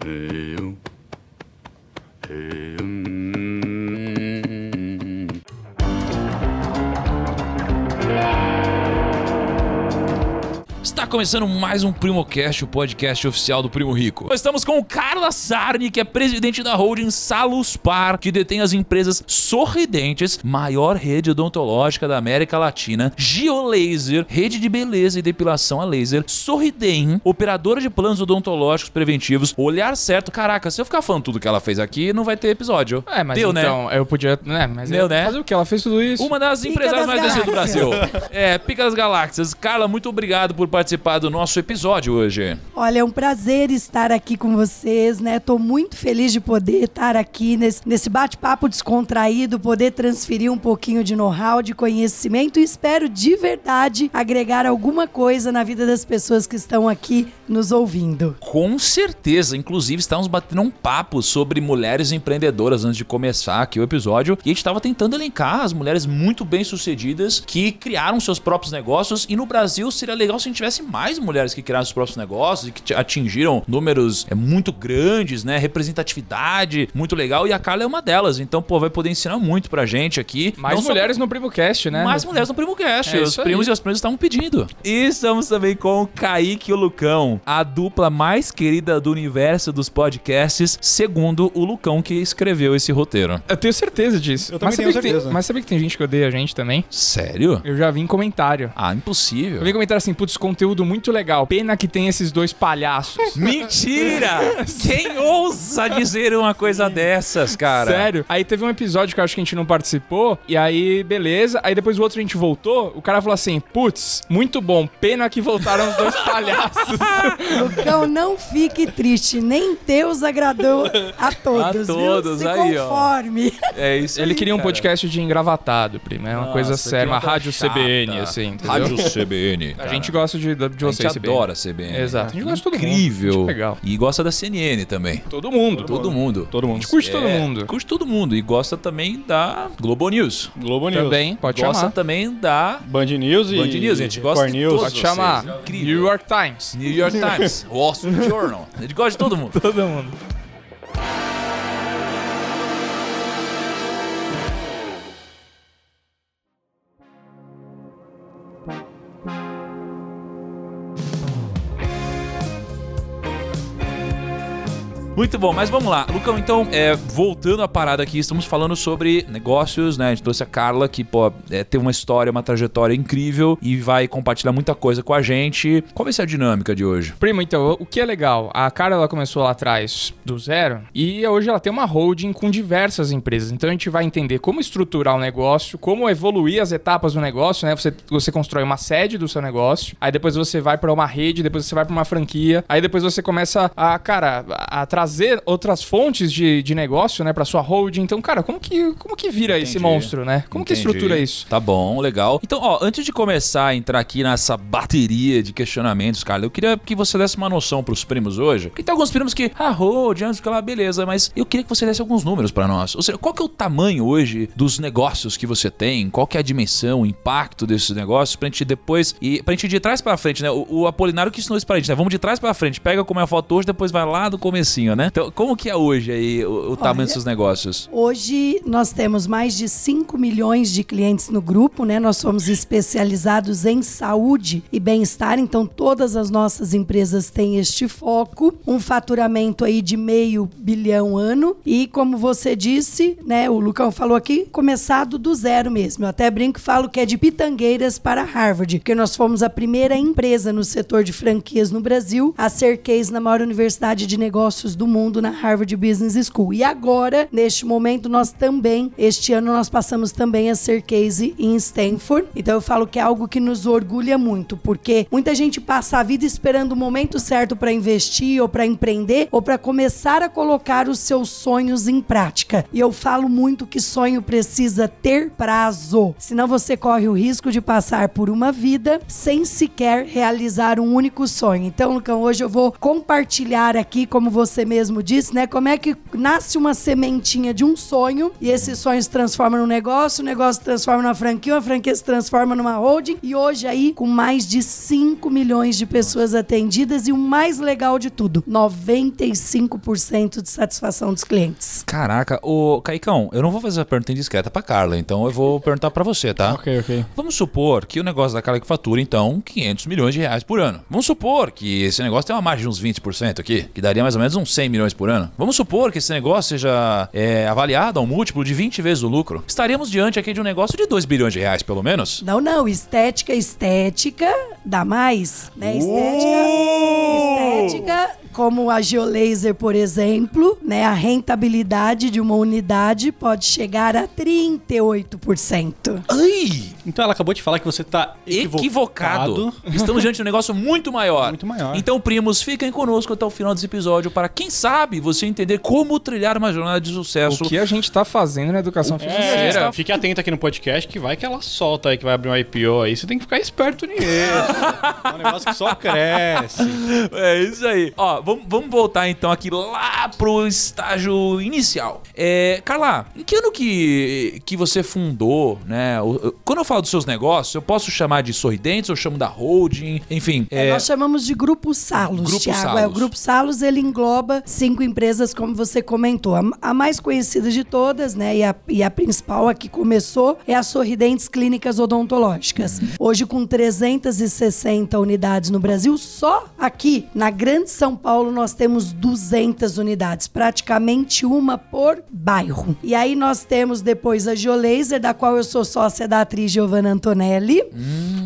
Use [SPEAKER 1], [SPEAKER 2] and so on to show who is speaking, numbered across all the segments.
[SPEAKER 1] Está começando mais um PrimoCast, o podcast oficial do Primo Rico. Nós estamos com o Carla Sarni, que é presidente da holding Saluspar, que detém as empresas Sorridentes, maior rede odontológica da América Latina, Geolaser, rede de beleza e depilação a laser, Sorridem, operadora de planos odontológicos preventivos, Olhar Certo. Caraca, se eu ficar falando tudo que ela fez aqui, não vai ter episódio.
[SPEAKER 2] É, mas
[SPEAKER 1] Deu, né?
[SPEAKER 2] então, eu podia. Né, mas
[SPEAKER 1] Deu,
[SPEAKER 2] eu-
[SPEAKER 1] né?
[SPEAKER 2] Fazer o que? Ela fez tudo isso.
[SPEAKER 1] Uma das
[SPEAKER 3] Pica
[SPEAKER 1] empresárias
[SPEAKER 3] das
[SPEAKER 1] mais conhecidas do Brasil. É, Pica das Galáxias. Carla, muito obrigado por participar do nosso episódio hoje.
[SPEAKER 3] Olha, é um prazer estar aqui com vocês, né? Tô muito feliz de poder estar aqui nesse, nesse bate-papo descontraído, poder transferir um pouquinho de know-how, de conhecimento e espero de verdade agregar alguma coisa na vida das pessoas que estão aqui nos ouvindo.
[SPEAKER 1] Com certeza. Inclusive, estávamos batendo um papo sobre mulheres empreendedoras antes de começar aqui o episódio. E a gente estava tentando elencar as mulheres muito bem-sucedidas que criaram seus próprios negócios. E no Brasil seria legal se a gente tivesse mais mulheres que criaram seus próprios negócios e que atingiram números é, muito grandes, né? Representatividade muito legal. E a Carla é uma delas. Então, pô, vai poder ensinar muito pra gente aqui.
[SPEAKER 2] Mais
[SPEAKER 1] Não só-
[SPEAKER 2] mulheres no PrimoCast, né?
[SPEAKER 1] mais mulheres no Primo Cast.
[SPEAKER 2] É
[SPEAKER 1] Os
[SPEAKER 2] isso aí.
[SPEAKER 1] primos e as primas estavam pedindo. E estamos também com o Kaique e o Lucão, a dupla mais querida do universo dos podcasts, segundo o Lucão que escreveu esse roteiro.
[SPEAKER 2] Eu tenho certeza disso.
[SPEAKER 4] Eu também
[SPEAKER 2] mas
[SPEAKER 4] tenho
[SPEAKER 2] que tem-
[SPEAKER 4] certeza.
[SPEAKER 2] mas sabia que tem gente que odeia a gente também?
[SPEAKER 1] Sério?
[SPEAKER 2] Eu já vi em comentário.
[SPEAKER 1] Ah, impossível.
[SPEAKER 2] Eu vi em comentário assim, putz, conteúdo muito legal. Pena que tem esses dois palhaços.
[SPEAKER 1] Mentira! Quem ousa dizer uma coisa dessas, cara?
[SPEAKER 2] Sério? Aí teve um episódio que eu acho que a gente não participou, e aí, beleza. Aí depois o outro a gente voltou, o cara falou assim, putz, muito bom, pena que voltaram os dois palhaços.
[SPEAKER 3] Lucão, não fique triste, nem Deus agradou a todos,
[SPEAKER 1] A todos,
[SPEAKER 3] viu? Se
[SPEAKER 1] aí, ó.
[SPEAKER 3] conforme.
[SPEAKER 1] É isso
[SPEAKER 2] Ele
[SPEAKER 1] aí,
[SPEAKER 2] queria um
[SPEAKER 1] cara.
[SPEAKER 2] podcast de engravatado, primo. É uma
[SPEAKER 1] Nossa,
[SPEAKER 2] coisa séria, uma rádio
[SPEAKER 1] chata.
[SPEAKER 2] CBN, assim, entendeu?
[SPEAKER 1] Rádio CBN.
[SPEAKER 2] A
[SPEAKER 1] cara.
[SPEAKER 2] gente gosta de, de
[SPEAKER 1] A
[SPEAKER 2] vocês,
[SPEAKER 1] gente
[SPEAKER 2] CBN.
[SPEAKER 1] adora a CBN.
[SPEAKER 2] Exato. A gente gosta de todo mundo.
[SPEAKER 1] Incrível.
[SPEAKER 2] Acho legal.
[SPEAKER 1] E gosta da CNN também.
[SPEAKER 2] Todo mundo.
[SPEAKER 1] Todo mundo.
[SPEAKER 4] Todo
[SPEAKER 2] A
[SPEAKER 4] mundo.
[SPEAKER 2] gente curte todo
[SPEAKER 1] É,
[SPEAKER 2] mundo.
[SPEAKER 1] Curte todo mundo. E gosta também da Globo News.
[SPEAKER 4] Globo News.
[SPEAKER 2] Também, pode
[SPEAKER 1] gosta
[SPEAKER 2] chamar.
[SPEAKER 1] também da
[SPEAKER 4] Band News e
[SPEAKER 1] Band News, a gente gosta
[SPEAKER 4] Core
[SPEAKER 1] de
[SPEAKER 4] News.
[SPEAKER 2] Pode chamar.
[SPEAKER 1] incrível.
[SPEAKER 2] New York Times.
[SPEAKER 1] New York Times, Wall Street Journal. A gente gosta de todo mundo.
[SPEAKER 2] Todo mundo.
[SPEAKER 1] Muito bom, mas vamos lá. Lucão, então, é, voltando à parada aqui, estamos falando sobre negócios, né? A gente trouxe a Carla, que, pô, é, tem uma história, uma trajetória incrível e vai compartilhar muita coisa com a gente. Qual vai ser a dinâmica de hoje?
[SPEAKER 2] Primo, então, o que é legal? A Cara, ela começou lá atrás do zero e hoje ela tem uma holding com diversas empresas. Então a gente vai entender como estruturar o negócio, como evoluir as etapas do negócio, né? Você, você constrói uma sede do seu negócio, aí depois você vai para uma rede, depois você vai para uma franquia, aí depois você começa a, cara, a trazer outras fontes de, de negócio, né, para sua holding. Então, cara, como que, como que vira esse
[SPEAKER 1] Entendi.
[SPEAKER 2] monstro, né? Como que
[SPEAKER 1] Entendi.
[SPEAKER 2] estrutura isso?
[SPEAKER 1] Tá bom, legal. Então, ó, antes de começar a entrar aqui nessa bateria de questionamentos, Carla, eu queria que você desse uma noção pros primos hoje. Porque tem alguns primos que, ah, road, antes lá, beleza, mas eu queria que você desse alguns números pra nós. Ou seja, qual que é o tamanho hoje dos negócios que você tem? Qual que é a dimensão, o impacto desses negócios pra gente depois e pra gente ir de trás pra frente, né? O, o Apolinário que ensinou isso pra gente, né? Vamos de trás pra frente, pega como é a foto hoje, depois vai lá do comecinho, né? Então, como que é hoje aí o, o tamanho desses negócios?
[SPEAKER 3] Hoje nós temos mais de 5 milhões de clientes no grupo, né? Nós somos especializados em saúde e bem-estar, então todas as nossas empresas têm este foco, um faturamento aí de meio bilhão ano e como você disse, né, o Lucão falou aqui, começado do zero mesmo. Eu até brinco e falo que é de pitangueiras para Harvard, porque nós fomos a primeira empresa no setor de franquias no Brasil a ser case na maior universidade de negócios do mundo, na Harvard Business School. E agora, neste momento, nós também, este ano, nós passamos também a ser case em Stanford. Então eu falo que é algo que nos orgulha muito, porque muita gente passa a vida esperando o momento certo para investir ou para empreender ou para começar a colocar os seus sonhos em prática. E eu falo muito que sonho precisa ter prazo, senão você corre o risco de passar por uma vida sem sequer realizar um único sonho. Então, Lucão, hoje eu vou compartilhar aqui, como você mesmo disse, né? Como é que nasce uma sementinha de um sonho e esse sonho se transforma num negócio, o negócio se transforma numa franquia, a franquia se transforma numa holding e hoje aí com mais de 5 milhões de pessoas atendidas e o mais legal de tudo, 95% de satisfação dos clientes.
[SPEAKER 1] Caraca, ô Caicão, eu não vou fazer a pergunta indiscreta pra Carla, então eu vou perguntar pra você, tá?
[SPEAKER 2] Ok, ok.
[SPEAKER 1] Vamos supor que o negócio da Carla que fatura, então, 500 milhões de reais por ano. Vamos supor que esse negócio tem uma margem de uns 20% aqui, que daria mais ou menos uns 100 milhões por ano. Vamos supor que esse negócio seja é, avaliado a um múltiplo de 20 vezes o lucro. Estaríamos diante aqui de um negócio de 2 bilhões de reais, pelo menos?
[SPEAKER 3] Não, não, estética, estética dá mais, né? Estética,
[SPEAKER 1] Uh!
[SPEAKER 3] estética, como a Geolaser, por exemplo, né? A rentabilidade de uma unidade pode chegar a 38%.
[SPEAKER 1] Ai!
[SPEAKER 4] Então ela acabou de falar que você tá
[SPEAKER 1] Equivocado.
[SPEAKER 4] equivocado.
[SPEAKER 1] Estamos diante de um negócio muito maior.
[SPEAKER 4] Muito maior.
[SPEAKER 1] Então, primos, fiquem conosco até o final desse episódio para, quem sabe, você entender como trilhar uma jornada de sucesso.
[SPEAKER 2] O que a gente tá fazendo na educação
[SPEAKER 4] É,
[SPEAKER 2] financeira?
[SPEAKER 4] fique atento aqui no podcast que vai que ela solta aí, que vai abrir um IPO aí. Você tem que ficar esperto nisso. é um negócio que só cresce.
[SPEAKER 1] É isso aí. Ó, vamos, vamos voltar então aqui lá pro estágio inicial. É, Carla, em que ano que, que você fundou, né? quando eu falo dos seus negócios, eu posso chamar de sorridentes, eu chamo da holding, enfim. é,
[SPEAKER 3] Nós chamamos de Grupo Salos,
[SPEAKER 1] Grupo
[SPEAKER 3] Thiago.
[SPEAKER 1] Salos.
[SPEAKER 3] É, o Grupo Salos, ele engloba cinco empresas, como você comentou. A, a mais conhecida de todas, né, e a, e a principal, a que começou, é a Sorridentes Clínicas Odontológicas. Hoje, com 360 unidades no Brasil, só aqui, na Grande São Paulo, nós temos 200 unidades, praticamente uma por bairro. E aí nós temos depois a Geolaser, da qual eu sou sócia da atriz Giovanna Antonelli.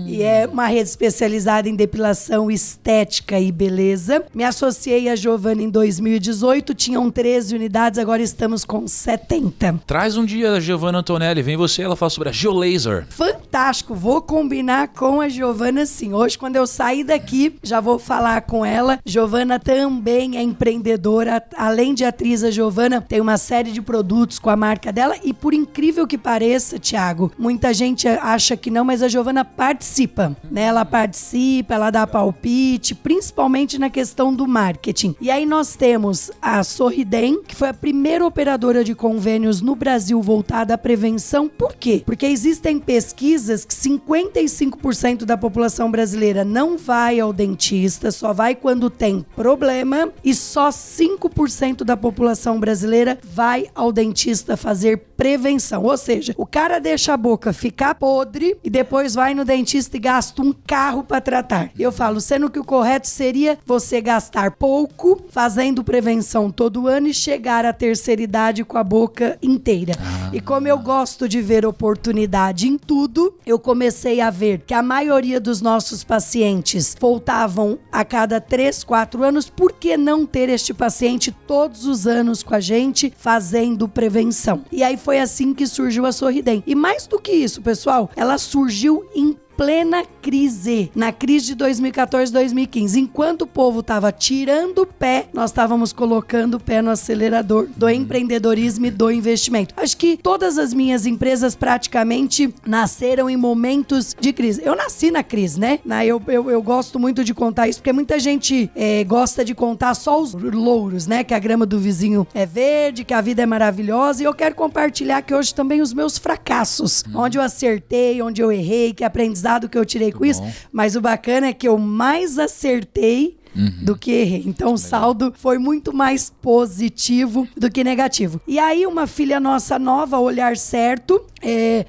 [SPEAKER 3] E é uma rede especializada em depilação estética e beleza. Me associei a Giovanna em 2018, tinham 13 unidades, agora estamos com 70.
[SPEAKER 1] Traz um dia a Giovanna Antonelli, vem você, ela fala sobre a Geolaser.
[SPEAKER 3] Fantástico, vou combinar com a Giovana sim. Hoje, quando eu sair daqui, já vou falar com ela. Giovana também é empreendedora, além de atriz, a Giovana tem uma série de produtos com a marca dela e por incrível que pareça, Thiago, muita gente acha que não, mas a Giovana participa, né? Ela participa, ela dá palpite, principalmente na questão do marketing. E aí nós temos a Sorridem, que foi a primeira operadora de convênios no Brasil voltada à prevenção. Por quê? Porque existem pesquisas que 55% da população brasileira não vai ao dentista, só vai quando tem problema, e só 5% da população brasileira vai ao dentista fazer prevenção. Ou seja, o cara deixa a boca ficar podre e depois vai no dentista e gasta um carro para tratar. Eu falo, sendo que o correto seria você gastar pouco, fazendo prevenção todo ano e chegar à terceira idade com a boca inteira. E como eu gosto de ver oportunidade em tudo, eu comecei a ver que a maioria dos nossos pacientes voltavam a cada 3, 4 anos. Por que não ter este paciente todos os anos com a gente fazendo prevenção? E aí foi assim que surgiu a Sorridem. E mais do que isso, pessoal, ela surgiu em plena crise, na crise de 2014, 2015. Enquanto o povo estava tirando o pé, nós estávamos colocando o pé no acelerador do empreendedorismo e do investimento. Acho que todas as minhas empresas praticamente nasceram em momentos de crise. Eu nasci na crise, né? Na- Eu, eu, eu gosto muito de contar isso, porque muita gente eh, gosta de contar só os louros, né? Que a grama do vizinho é verde, que a vida é maravilhosa. E eu quero compartilhar aqui hoje também os meus fracassos, onde eu acertei, onde eu errei, que aprendizado que eu tirei com isso.
[SPEAKER 1] bom.
[SPEAKER 3] Mas o bacana é que eu mais acertei do que errei. Então o saldo foi muito mais positivo do que negativo. E aí uma filha nossa nova, Olhar Certo,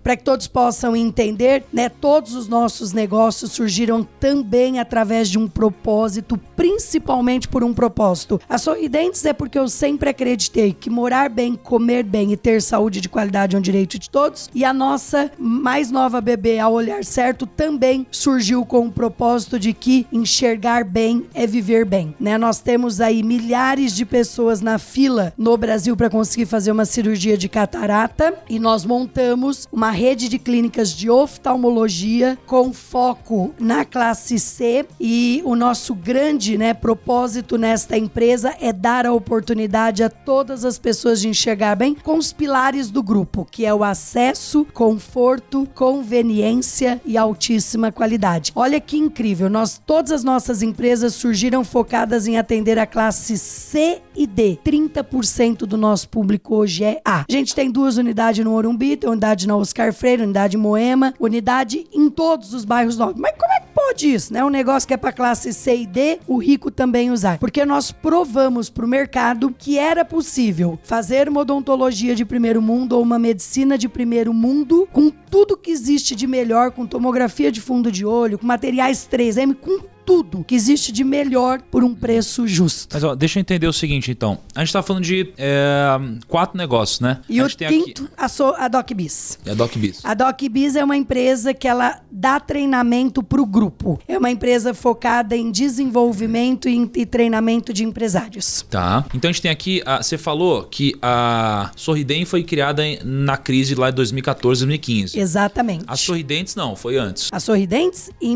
[SPEAKER 3] para que todos possam entender, né? Todos os nossos negócios surgiram também através de um propósito, principalmente por um propósito. A Sorridentes é porque eu sempre acreditei que morar bem, comer bem e ter saúde de qualidade é um direito de todos. E a nossa mais nova bebê, a Olhar Certo, também surgiu com o propósito de que enxergar bem é viver bem, né? Nós temos aí milhares de pessoas na fila no Brasil para conseguir fazer uma cirurgia de catarata e nós montamos uma rede de clínicas de oftalmologia com foco na classe C e o nosso grande, né, propósito nesta empresa é dar a oportunidade a todas as pessoas de enxergar bem com os pilares do grupo, que é o acesso, conforto, conveniência e altíssima qualidade. Olha que incrível, nós todas as nossas empresas surgiram surgiram focadas em atender a classe C e D. 30% do nosso público hoje é A. A gente tem duas unidades no Orumbi, tem unidade na Oscar Freire, unidade em Moema, unidade em todos os bairros novos. Mas como é que pode isso, né? Um negócio que é para classe C e D, o rico também usar. Porque nós provamos para o mercado que era possível fazer uma odontologia de primeiro mundo ou uma medicina de primeiro mundo com tudo que existe de melhor, com tomografia de fundo de olho, com materiais 3M, com tudo que existe de melhor por um preço justo.
[SPEAKER 1] Mas ó, deixa eu entender o seguinte, então. A gente tá falando de é, quatro negócios, né?
[SPEAKER 3] E
[SPEAKER 1] a
[SPEAKER 3] o quinto, a, so, a DocBiz.
[SPEAKER 1] aqui. É a DocBiz.
[SPEAKER 3] A DocBiz é uma empresa que ela dá treinamento para o grupo. É uma empresa focada em desenvolvimento e, e treinamento de empresários.
[SPEAKER 1] Tá. Então a gente tem aqui. a- Você falou que a Sorridem foi criada na crise lá de 2014, 2015.
[SPEAKER 3] Exatamente.
[SPEAKER 1] A Sorridentes não, foi antes.
[SPEAKER 3] A Sorridentes em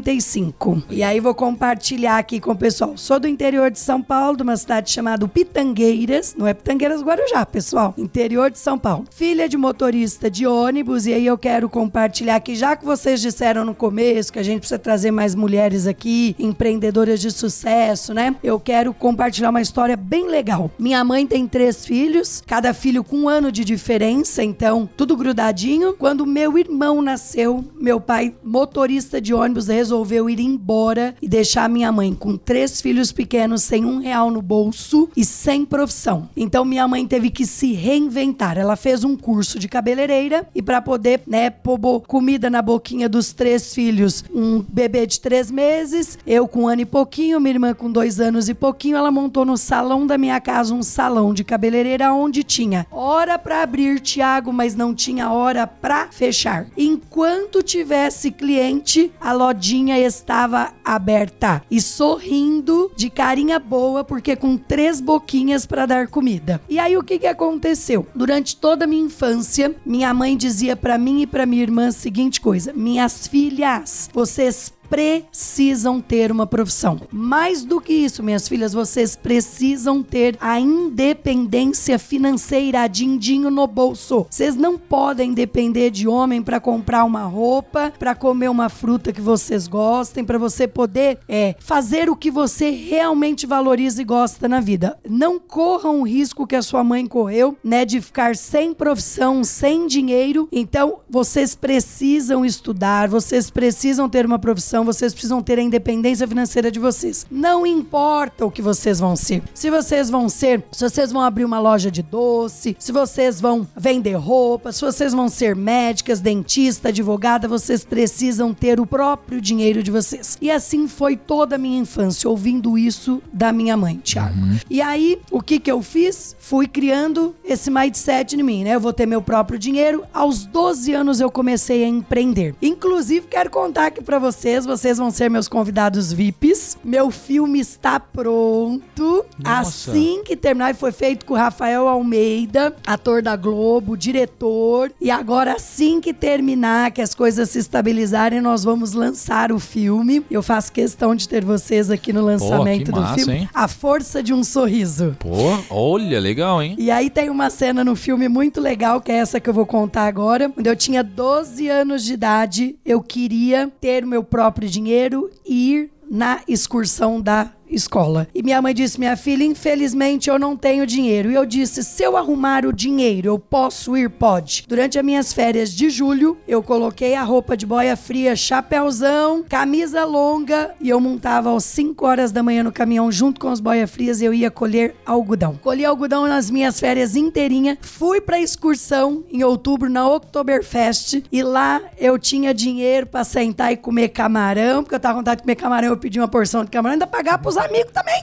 [SPEAKER 3] 1995. E aí vou compartilhar aqui com o pessoal. Sou do interior de São Paulo, de uma cidade chamada Pitangueiras. Não é Pitangueiras Guarujá, pessoal. Interior de São Paulo. Filha de motorista de ônibus. E aí eu quero compartilhar aqui, já que vocês disseram no começo que a gente precisa trazer mais mulheres aqui, empreendedoras de sucesso, né? Eu quero compartilhar uma história bem legal. Minha mãe tem três filhos, cada filho com um ano de diferença, então tudo grudadinho. Quando meu irmão nasceu, meu pai, motorista de ônibus, resolveu ir embora e deixar minha mãe com três filhos pequenos, sem um real no bolso e sem profissão. Então minha mãe teve que se reinventar. Ela fez um curso de cabeleireira e para poder, né, pôr comida na boquinha dos três filhos, um bebê de três meses, eu com um ano e pouquinho, minha irmã com dois anos e pouquinho, ela montou no salão da minha casa um salão de cabeleireira onde tinha hora para abrir, Tiago, mas não tinha hora para fechar. Enquanto tivesse cliente, a lojinha estava aberta e sorrindo de carinha boa, porque com três boquinhas para dar comida. E aí o que que aconteceu? Durante toda a minha infância, minha mãe dizia para mim e para minha irmã a seguinte coisa: "Minhas filhas, vocês precisam ter uma profissão. Mais do que isso, minhas filhas, vocês precisam ter a independência financeira, dindinho no bolso. Vocês não podem depender de homem para comprar uma roupa, para comer uma fruta que vocês gostem, para você poder é, fazer o que você realmente valoriza e gosta na vida. Não corram o risco que a sua mãe correu, né, de ficar sem profissão, sem dinheiro. Então, vocês precisam estudar, vocês precisam ter uma profissão, vocês precisam ter a independência financeira de vocês. Não importa o que vocês vão ser. Se vocês vão ser, se vocês vão abrir uma loja de doce, se vocês vão vender roupa, se vocês vão ser médicas, dentista, advogada, vocês precisam ter o próprio dinheiro de vocês. E assim foi toda a minha infância, ouvindo isso da minha mãe, Thiago. E aí, o que que eu fiz? Fui criando esse mindset em mim, né? Eu vou ter meu próprio dinheiro. Aos 12 anos eu comecei a empreender. Inclusive, quero contar aqui pra vocês, vocês vão ser meus convidados VIPs. Meu filme está pronto.
[SPEAKER 1] Nossa.
[SPEAKER 3] Assim que terminar, e foi feito com o Rafael Almeida, ator da Globo, diretor. E agora, assim que terminar, que as coisas se estabilizarem, nós vamos lançar o filme. Eu faço questão de ter vocês aqui no lançamento
[SPEAKER 1] que
[SPEAKER 3] do
[SPEAKER 1] massa,
[SPEAKER 3] filme.
[SPEAKER 1] hein?
[SPEAKER 3] A Força de um Sorriso.
[SPEAKER 1] Pô, olha, legal, hein?
[SPEAKER 3] E aí tem uma cena no filme muito legal, que é essa que eu vou contar agora. Quando eu tinha 12 anos de idade, eu queria ter meu próprio dinheiro e ir na excursão da escola. E minha mãe disse: Minha filha, infelizmente eu não tenho dinheiro. E eu disse: Se eu arrumar o dinheiro, eu posso ir? Pode. Durante as minhas férias de julho, eu coloquei a roupa de boia fria, chapéuzão, camisa longa e eu montava às 5 horas da manhã no caminhão junto com as boia frias e eu ia colher algodão. Colhi algodão nas minhas férias inteirinha. Fui pra excursão em outubro na Oktoberfest e lá eu tinha dinheiro pra sentar e comer camarão, porque eu tava com vontade de comer camarão, eu pedi uma porção de camarão, ainda pagar pros amigos também.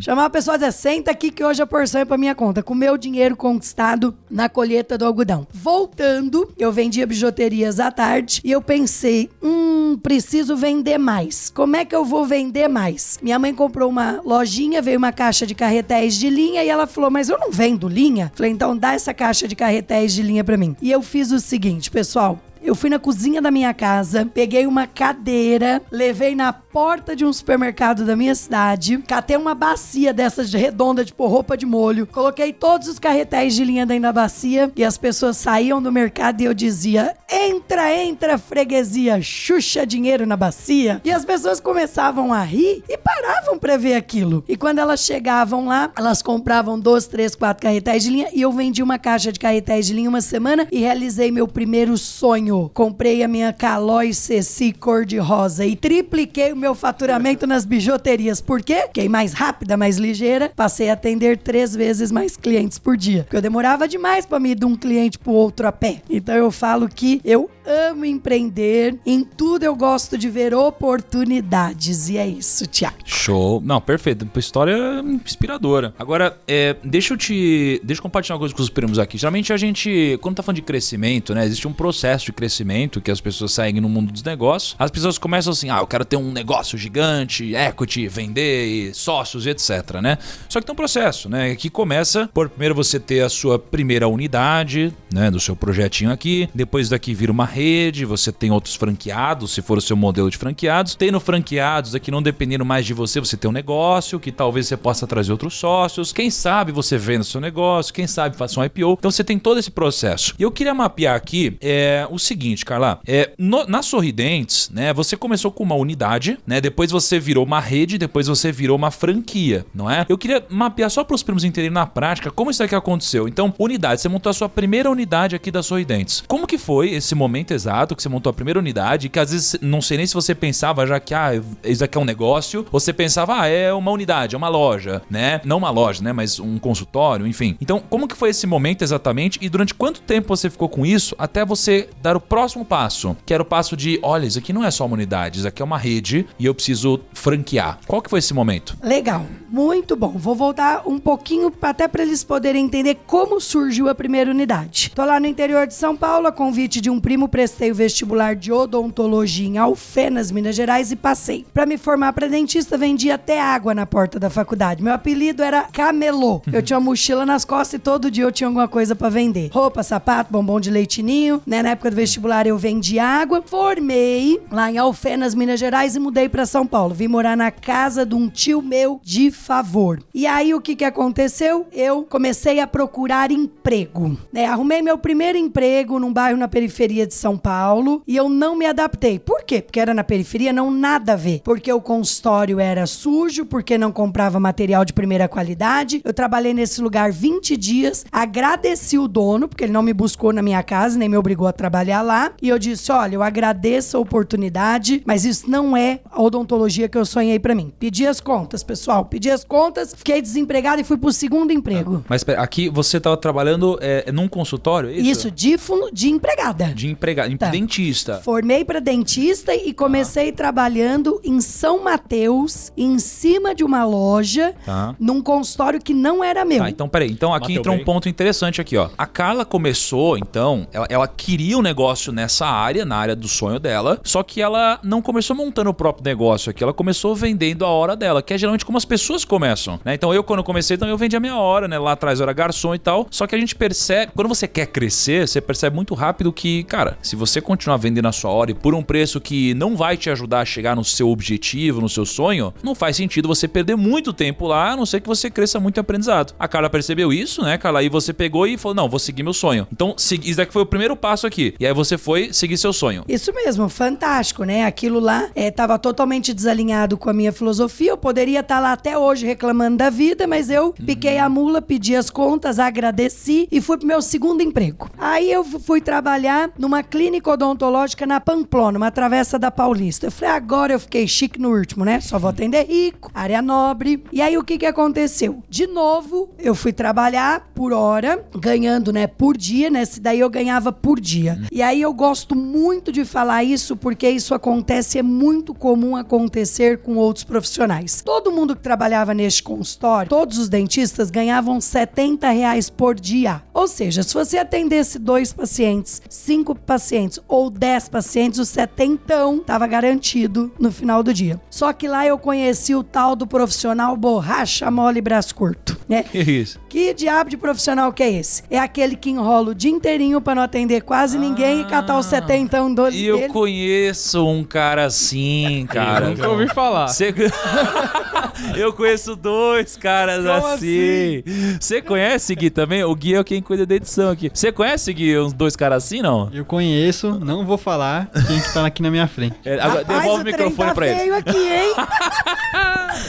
[SPEAKER 3] Chamar a pessoa e dizer, senta aqui que hoje a porção é pra minha conta. Com o meu dinheiro conquistado na colheita do algodão. Voltando, eu vendia bijuterias à tarde e eu pensei, hum, preciso vender mais. Como é que eu vou vender mais? Minha mãe comprou uma lojinha, veio uma caixa de carretéis de linha e ela falou, mas eu não vendo linha? Falei, então dá essa caixa de carretéis de linha pra mim. E eu fiz o seguinte, pessoal, eu fui na cozinha da minha casa, peguei uma cadeira, levei na porta de um supermercado da minha cidade, catei uma bacia dessas redonda de pôr roupa de molho, coloquei todos os carretéis de linha dentro da bacia e as pessoas saíam do mercado e eu dizia: entra, entra, freguesia, xuxa dinheiro na bacia. E as pessoas começavam a rir e paravam pra ver aquilo. E quando elas chegavam lá, elas compravam dois, três, quatro carretéis de linha e eu vendi uma caixa de carretéis de linha uma semana e realizei meu primeiro sonho. Comprei a minha Calói Ceci cor-de-rosa e tripliquei o meu faturamento nas bijuterias. Por quê? Fiquei mais rápida, mais ligeira, passei a atender três vezes mais clientes por dia. Porque eu demorava demais pra me ir de um cliente pro outro a pé. Então eu falo que eu amo empreender, em tudo eu gosto de ver oportunidades. E é isso, Tiago.
[SPEAKER 1] Show. Não, perfeito. História inspiradora. Agora, é, deixa eu te. Deixa eu compartilhar uma coisa com os primos aqui. Geralmente a gente, quando tá falando de crescimento, né? Existe um processo de crescimento que as pessoas seguem no mundo dos negócios. As pessoas começam assim: ah, eu quero ter um negócio gigante, equity, vender, e sócios, etc, né? Só que tem um processo, né? Que começa por primeiro você ter a sua primeira unidade, né? Do seu projetinho aqui. Depois daqui vira uma rede, você tem outros franqueados, se for o seu modelo de franqueados. Tendo franqueados aqui não dependendo mais de você, você tem um negócio que talvez você possa trazer outros sócios. Quem sabe você venda seu negócio, quem sabe faça um IPO. Então você tem todo esse processo. E eu queria mapear aqui é, o seguinte, Carla. É, no, na Sorridentes, né, você começou com uma unidade, né? Depois você virou uma rede, depois você virou uma franquia, não é? Eu queria mapear só para os primos entenderem na prática como isso aqui aconteceu. Então, unidade, você montou a sua primeira unidade aqui da Sorridentes. Como que foi esse momento exato que você montou a primeira unidade? Que às vezes não sei nem se você pensava já que ah, isso aqui é um negócio, ou você pensava, ah, é uma unidade, é uma loja, né? Não uma loja, né? Mas um consultório, enfim. Então, como que foi esse momento exatamente e durante quanto tempo você ficou com isso até você dar o próximo passo? Que era o passo de, olha, isso aqui não é só uma unidade, isso aqui é uma rede e eu preciso franquear. Qual que foi esse momento?
[SPEAKER 3] Legal, muito bom. Vou voltar um pouquinho até para eles poderem entender como surgiu a primeira unidade. Tô lá no interior de São Paulo, a convite de um primo, prestei o vestibular de odontologia em Alfenas, Minas Gerais e passei. Para me formar para dentista, vendia até água na porta da faculdade. Meu apelido era Camelô. Eu tinha uma mochila nas costas e todo dia eu tinha alguma coisa para vender. Roupa, sapato, bombom de leitinho, né? Na época do vestibular eu vendi água. Formei lá em Alfenas, Minas Gerais e mudei para São Paulo. Vim morar na casa de um tio meu de favor. E aí o que que aconteceu? Eu comecei a procurar emprego, né? Arrumei meu primeiro emprego num bairro na periferia de São Paulo e eu não me adaptei. Por quê? Porque era na periferia, não nada a ver. Porque o consultório era sujo, porque não comprava material de primeira qualidade. Eu trabalhei nesse lugar 20 dias, agradeci o dono, porque ele não me buscou na minha casa, nem me obrigou a trabalhar lá. E eu disse: olha, eu agradeço a oportunidade, mas isso não é a odontologia que eu sonhei para mim. Pedi as contas, pessoal. Pedi as contas, fiquei desempregado e fui pro segundo emprego.
[SPEAKER 1] Mas pera, aqui você estava trabalhando é, num consultório, é isso?
[SPEAKER 3] Isso, de, fundo, de empregada.
[SPEAKER 1] De empregado,
[SPEAKER 3] Tá.
[SPEAKER 1] dentista.
[SPEAKER 3] Formei para dentista e comecei trabalhando em São Mateus, em cima de uma loja,
[SPEAKER 1] Tá.
[SPEAKER 3] num consultório que não era meu.
[SPEAKER 1] Tá, então peraí. Então aqui
[SPEAKER 4] Bateu
[SPEAKER 1] entra um
[SPEAKER 4] bem.
[SPEAKER 1] ponto interessante aqui, ó. A Carla começou, então, ela, ela queria um negócio nessa área, na área do sonho dela, só que ela não começou montando o próprio negócio aqui, ela começou vendendo a hora dela, que é geralmente como as pessoas começam, né? Então eu, quando comecei, também eu vendia a minha hora, né? Lá atrás eu era garçom e tal, só que a gente percebe, quando você quer crescer, você percebe muito rápido que, cara, se você continuar vendendo a sua hora e por um preço que não vai te ajudar a chegar no seu objetivo, no seu sonho, não faz sentido você perder muito tempo lá, a não ser que você cresça muito em aprendizado. A Carla percebeu isso, né, Carla? Aí você pegou e falou: não, vou seguir meu sonho. Então, isso daqui foi o primeiro passo aqui. E aí você foi seguir seu sonho.
[SPEAKER 3] Isso mesmo, fantástico, né? Aquilo lá estava totalmente desalinhado com a minha filosofia. Eu poderia estar lá até hoje reclamando da vida, mas eu piquei a mula, pedi as contas, agradeci e fui pro meu segundo emprego. Aí eu fui trabalhar numa clínica odontológica na Pamplona, uma travessa da Paulista. Eu falei, agora eu fiquei chique no último, né? Só vou atender rico, área nobre. E aí o que que aconteceu? De novo, eu fui trabalhar por hora, ganhando, né, por dia, né? Se daí eu ganhava por dia. E aí eu gosto muito de falar isso porque isso acontece, é muito comum acontecer com outros profissionais. Todo mundo que trabalhava neste consultório, todos os dentistas ganhavam 70 reais por dia. Ou seja, se você atendesse dois pacientes, cinco pacientes ou 10 pacientes, o setentão estava garantido no final do dia. Só que lá eu conheci o tal do profissional borracha mole e braço curto. né?
[SPEAKER 1] Que isso?
[SPEAKER 3] Que diabo de profissional que é esse? É aquele que enrola o dia inteirinho pra não atender quase ninguém e catar o setentão do
[SPEAKER 1] E eu conheço um cara assim, cara.
[SPEAKER 2] Nunca ouvi falar.
[SPEAKER 1] Você- eu conheço dois caras assim. Você conhece, Gui, também? O Gui é quem cuida da edição aqui. Você conhece, Gui, uns dois caras assim, não?
[SPEAKER 5] Eu conheço, não vou falar quem que tá aqui na minha frente.
[SPEAKER 1] É, agora,
[SPEAKER 3] Rapaz,
[SPEAKER 1] devolve o
[SPEAKER 3] trem
[SPEAKER 1] microfone
[SPEAKER 3] tá
[SPEAKER 1] pra ele.
[SPEAKER 3] aqui, hein?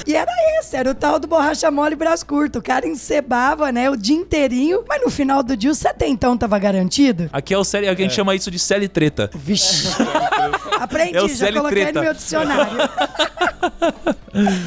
[SPEAKER 3] e era esse, era o tal do borracha mole e braço curto. O cara encebava, né, o dia inteirinho, mas no final do dia o setentão tava garantido.
[SPEAKER 1] Aqui é o série, a gente chama isso de série treta.
[SPEAKER 3] Vixe. Aprendi,
[SPEAKER 1] É
[SPEAKER 3] já coloquei
[SPEAKER 1] Treta.
[SPEAKER 3] no meu dicionário.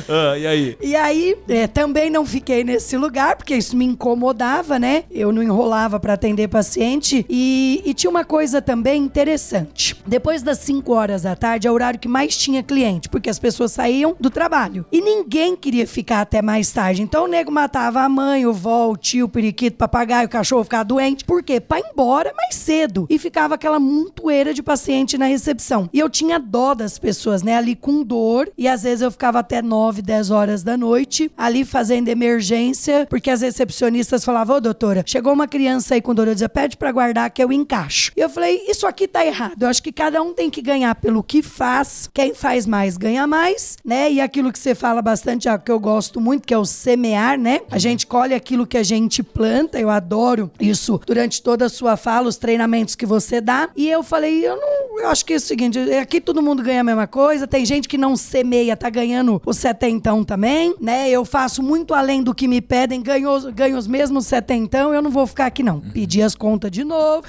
[SPEAKER 1] Ah, e aí?
[SPEAKER 3] E aí, é, também não fiquei nesse lugar, porque isso me incomodava, né? Eu não enrolava pra atender paciente. E, e tinha uma coisa também interessante. Depois das 5 horas da tarde é o horário que mais tinha cliente, porque as pessoas saíam do trabalho. E ninguém queria ficar até mais tarde. Então o nego matava a mãe, o vó, o tio, o periquito, o papagaio, o cachorro ficava doente. Por quê? Pra ir embora mais cedo. E ficava aquela montoeira de paciente na recepção. E eu tinha dó das pessoas, né? Ali com dor. E às vezes eu ficava até 9, 10 horas da noite, ali fazendo emergência, porque as recepcionistas falavam, ô doutora, chegou uma criança aí com dor, eu dizia, pede pra guardar que eu encaixo. E eu falei, isso aqui tá errado. Eu acho que cada um tem que ganhar pelo que faz. Quem faz mais ganha mais, né? E aquilo que você fala bastante, ah, que eu gosto muito, que é o semear, né? A gente colhe aquilo que a gente planta. Eu adoro isso durante toda a sua fala, os treinamentos que você dá. E eu falei, eu não, eu acho que é o seguinte, aqui todo mundo ganha a mesma coisa. Tem gente que não semeia, tá ganhando o setentão também, né? Eu faço muito além do que me pedem, ganho, os- ganho os mesmos setentão, eu não vou ficar aqui não. Pedi as contas de novo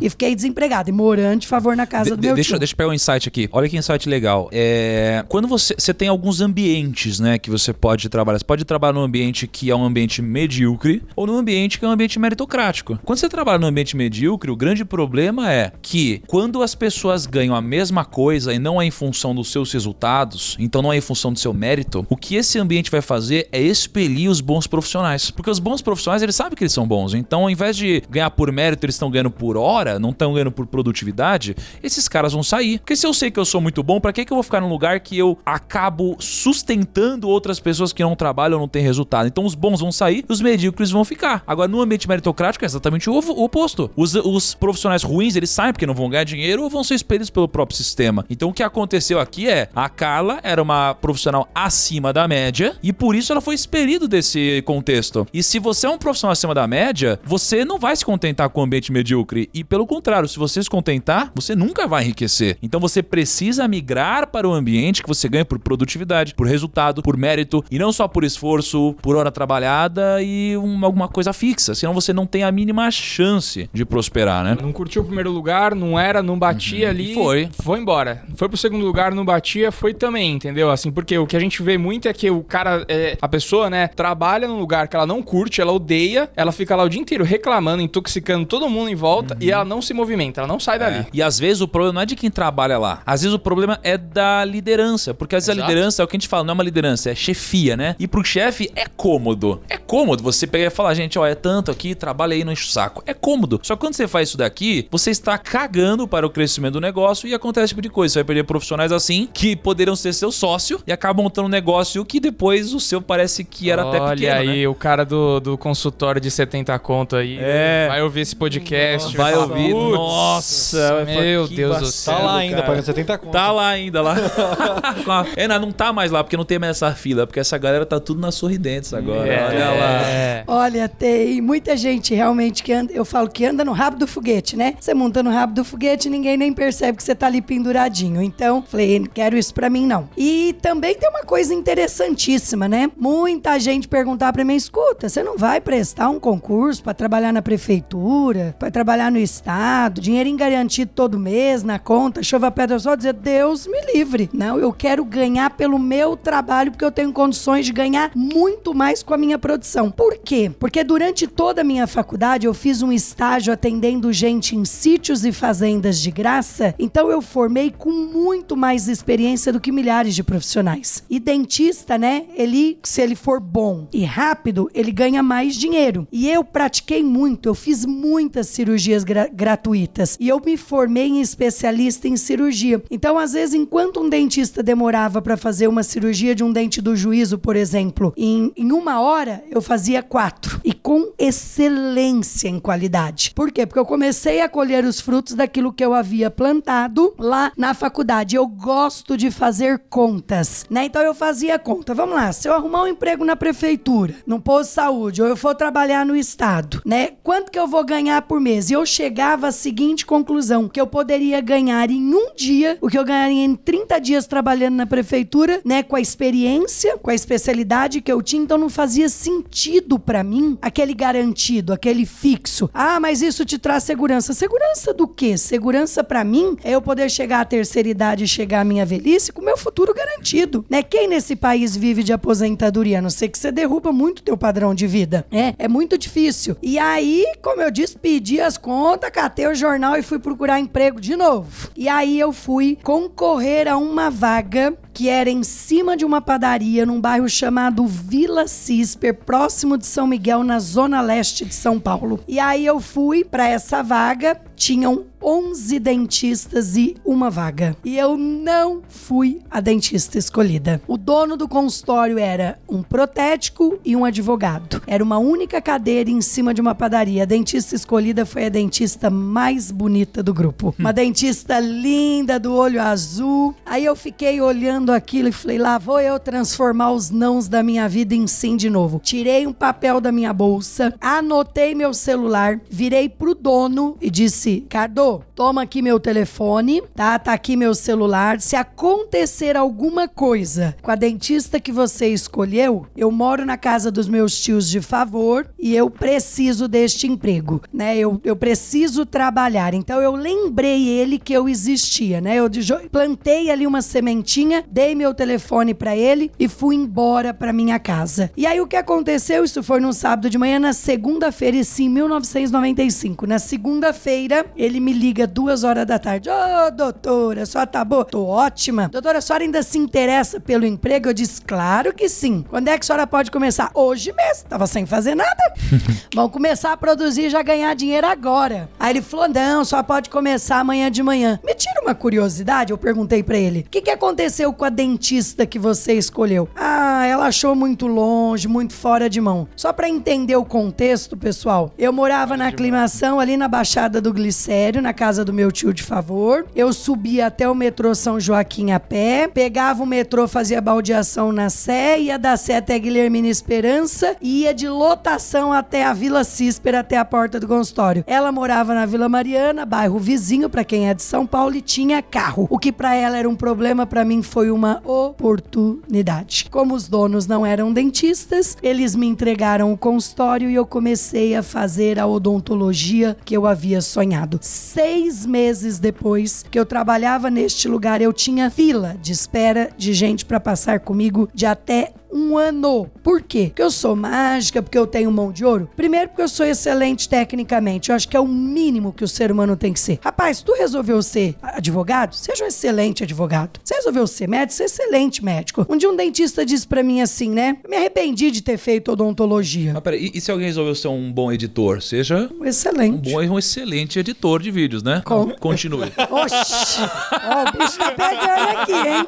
[SPEAKER 3] e fiquei desempregado e morando de favor na casa
[SPEAKER 1] De-
[SPEAKER 3] do meu
[SPEAKER 1] deixa,
[SPEAKER 3] tio.
[SPEAKER 1] deixa eu pegar um insight aqui. Olha que insight legal. É, quando você, você tem alguns ambientes, né, que você pode trabalhar. Você pode trabalhar num ambiente que é um ambiente medíocre ou num ambiente que é um ambiente meritocrático. Quando você trabalha num ambiente medíocre, o grande problema é que quando as pessoas ganham a mesma coisa e não é em função dos seus resultados, então não é em função do seu mérito, o que esse ambiente vai fazer é expelir os bons profissionais. Porque os bons profissionais, eles sabem que eles são bons. Então, ao invés de ganhar por mérito, eles estão ganhando por hora, não estão ganhando por produtividade, esses caras vão sair. Porque se eu sei que eu sou muito bom, pra que, que eu vou ficar num lugar que eu acabo sustentando outras pessoas que não trabalham não têm resultado? Então, os bons vão sair os medíocres vão ficar. Agora, no ambiente meritocrático, é exatamente o oposto. Os, os profissionais ruins, eles saem porque não vão ganhar dinheiro ou vão ser expelidos pelo próprio sistema. Então, o que aconteceu aqui é a Carla era uma profissional acima da média e por isso ela foi expelida desse contexto. E se você é um profissional acima da média, você não vai se contentar com o ambiente medíocre. E pelo contrário, se você se contentar, você nunca vai enriquecer. Então você precisa migrar para o ambiente que você ganha por produtividade, por resultado, por mérito e não só por esforço, por hora trabalhada e um- alguma coisa fixa. Senão você não tem a mínima chance de prosperar, né?
[SPEAKER 2] Não curtiu o primeiro lugar, não era, não batia ali.
[SPEAKER 1] Foi.
[SPEAKER 2] Foi embora. Foi pro segundo lugar, não batia, foi também, entendeu? Assim, porque o que a gente vê muito é que o cara, é, a pessoa, né, trabalha num lugar que ela não curte, ela odeia, ela fica lá o dia inteiro reclamando, intoxicando todo mundo em volta e ela não se movimenta, ela não sai dali.
[SPEAKER 1] E às vezes o problema não é de quem trabalha lá. Às vezes o problema é da liderança. Porque às vezes a
[SPEAKER 2] Exato.
[SPEAKER 1] liderança é o que a gente fala, não é uma liderança, é chefia, né? E pro chefe é cômodo. É cômodo você pegar e falar, gente, ó, é tanto aqui, trabalha aí, não enche o saco. É cômodo. Só que quando você faz isso daqui, você está cagando para o crescimento do negócio e acontece esse tipo de coisa. Você vai perder profissionais assim que poderiam ser seu sócio e acabam montando um negócio que depois o seu parece que era até
[SPEAKER 2] Olha
[SPEAKER 1] pequeno,
[SPEAKER 2] aí,
[SPEAKER 1] né?
[SPEAKER 2] o cara do, do consultório de 70 conto aí.
[SPEAKER 1] É.
[SPEAKER 2] Vai ouvir esse podcast.
[SPEAKER 1] Vai ouvir.
[SPEAKER 2] "Putz,
[SPEAKER 1] Nossa, falar,
[SPEAKER 2] meu Deus do céu.
[SPEAKER 4] Tá lá ainda,
[SPEAKER 1] cara.
[SPEAKER 4] pagando 70 conto.
[SPEAKER 1] Tá lá ainda, lá. é, não, não tá mais lá, porque não tem mais essa fila, porque essa galera tá tudo nas sorridentes agora. Olha lá.
[SPEAKER 2] É.
[SPEAKER 3] Olha, tem muita gente realmente que anda, eu falo que anda no rabo do foguete, né? Você monta no rabo do foguete, ninguém nem percebe que você tá ali penduradinho. Então, falei, quero isso pra mim não. E também tem uma coisa interessantíssima, né? Muita gente perguntar pra mim, escuta, você não vai prestar um concurso pra trabalhar na prefeitura, pra trabalhar no estado, dinheirinho garantido todo mês na conta, chova pedra só dizer, Deus me livre. Não, eu quero ganhar pelo meu trabalho porque eu tenho condições de ganhar muito mais com a minha produção. Por quê? Porque durante toda a minha faculdade eu fiz um estágio atendendo gente em sítios e fazendas de graça, então eu formei com muito mais experiência do que milhares de profissionais. E dentista, né? Ele, se ele for bom e rápido, ele ganha mais dinheiro. E eu pratiquei muito, eu fiz muitas cirurgias gra- gratuitas e eu me formei em especialista em cirurgia. Então, às vezes, enquanto um dentista demorava para fazer uma cirurgia de um dente do juízo, por exemplo, em, em uma hora, eu fazia quatro. E com excelência em qualidade. Por quê? Porque eu comecei a colher os frutos daquilo que eu havia plantado lá na faculdade. Eu gosto de fazer contas, né? Então eu fazia conta. Vamos lá, se eu arrumar um emprego na prefeitura, num posto de saúde, ou eu for trabalhar no estado, né? Quanto que eu vou ganhar por mês? E eu chegava à seguinte conclusão, que eu poderia ganhar em um dia o que eu ganharia em 30 dias trabalhando na prefeitura, né, com a experiência, com a especialidade que eu tinha, então não fazia sentido para mim garantido, aquele fixo. Ah, mas isso te traz segurança. Segurança do quê? Segurança para mim é eu poder chegar à terceira idade e chegar à minha velhice com meu futuro garantido, né? Quem nesse país vive de aposentadoria, a não ser que você derruba muito teu padrão de vida, é, é muito difícil. E aí, como eu disse, pedi as contas, catei o jornal e fui procurar emprego de novo. E aí eu fui concorrer a uma vaga que era em cima de uma padaria num bairro chamado Vila Cisper, próximo de São Miguel, na zona leste de São Paulo. E aí eu fui para essa vaga, tinham 11 dentistas e uma vaga. E eu não fui a dentista escolhida. O dono do consultório era um protético e um advogado. Era uma única cadeira em cima de uma padaria. A dentista escolhida foi a dentista mais bonita do grupo. Uma dentista linda, do olho azul. Aí eu fiquei olhando aquilo e falei: lá vou eu transformar os nãos da minha vida em sim de novo. Tirei um papel da minha bolsa, anotei meu celular, virei pro dono e disse: Cardo, toma aqui meu telefone, tá? Tá aqui meu celular. Se acontecer alguma coisa com a dentista que você escolheu, eu moro na casa dos meus tios de favor e eu preciso deste emprego, né? Eu, eu preciso trabalhar. Então eu lembrei ele que eu existia, né? Eu plantei ali uma sementinha, dei meu telefone para ele e fui embora para minha casa. E aí o que aconteceu? Isso foi num sábado de manhã, na segunda-feira, em 1995. Na segunda-feira, ele me liga duas horas da tarde. Ô, oh, doutora, a senhora tá boa? Tô ótima. Doutora, a senhora ainda se interessa pelo emprego? Eu disse, claro que sim. Quando é que a senhora pode começar? Hoje mesmo. Tava sem fazer nada. Vamos começar a produzir e já ganhar dinheiro agora. Aí ele falou, não, só pode começar amanhã de manhã. Me tira uma curiosidade, eu perguntei para ele. O que, que aconteceu com a dentista que você escolheu? Ah, ela achou muito longe, muito fora de mão. Só para entender o contexto, pessoal, eu morava na aclimação ali na Baixada do Glicério, na casa do meu tio de favor. Eu subia até o metrô São Joaquim a pé, pegava o metrô, fazia baldeação na Sé, ia da Sé até Guilhermina Esperança e ia de lotação até a Vila Císper, até a porta do consultório. Ela morava na Vila Mariana, bairro vizinho para quem é de São Paulo e tinha carro. O que para ela era um problema, para mim foi uma oportunidade. Como os donos não eram dentistas, eles me entregaram o consultório e eu comecei a fazer a odontologia que eu havia sonhado. Seis meses depois que eu trabalhava neste lugar, eu tinha fila de espera de gente para passar comigo de até um ano. Por quê? Porque eu sou mágica, porque eu tenho mão de ouro? Primeiro, porque eu sou excelente tecnicamente. Eu acho que é o mínimo que o ser humano tem que ser. Rapaz, tu resolveu ser advogado? Seja um excelente advogado. Você resolveu ser médico? Seja excelente médico. Um dia um dentista disse para mim assim, né? Eu me arrependi de ter feito odontologia.
[SPEAKER 1] Mas peraí, e, e se alguém resolveu ser um bom editor? Seja
[SPEAKER 3] excelente.
[SPEAKER 1] um bom e um excelente editor de vídeos, né?
[SPEAKER 3] Com-
[SPEAKER 1] Continue.
[SPEAKER 3] Oxi! Ó, o bicho tá pegando aqui, hein?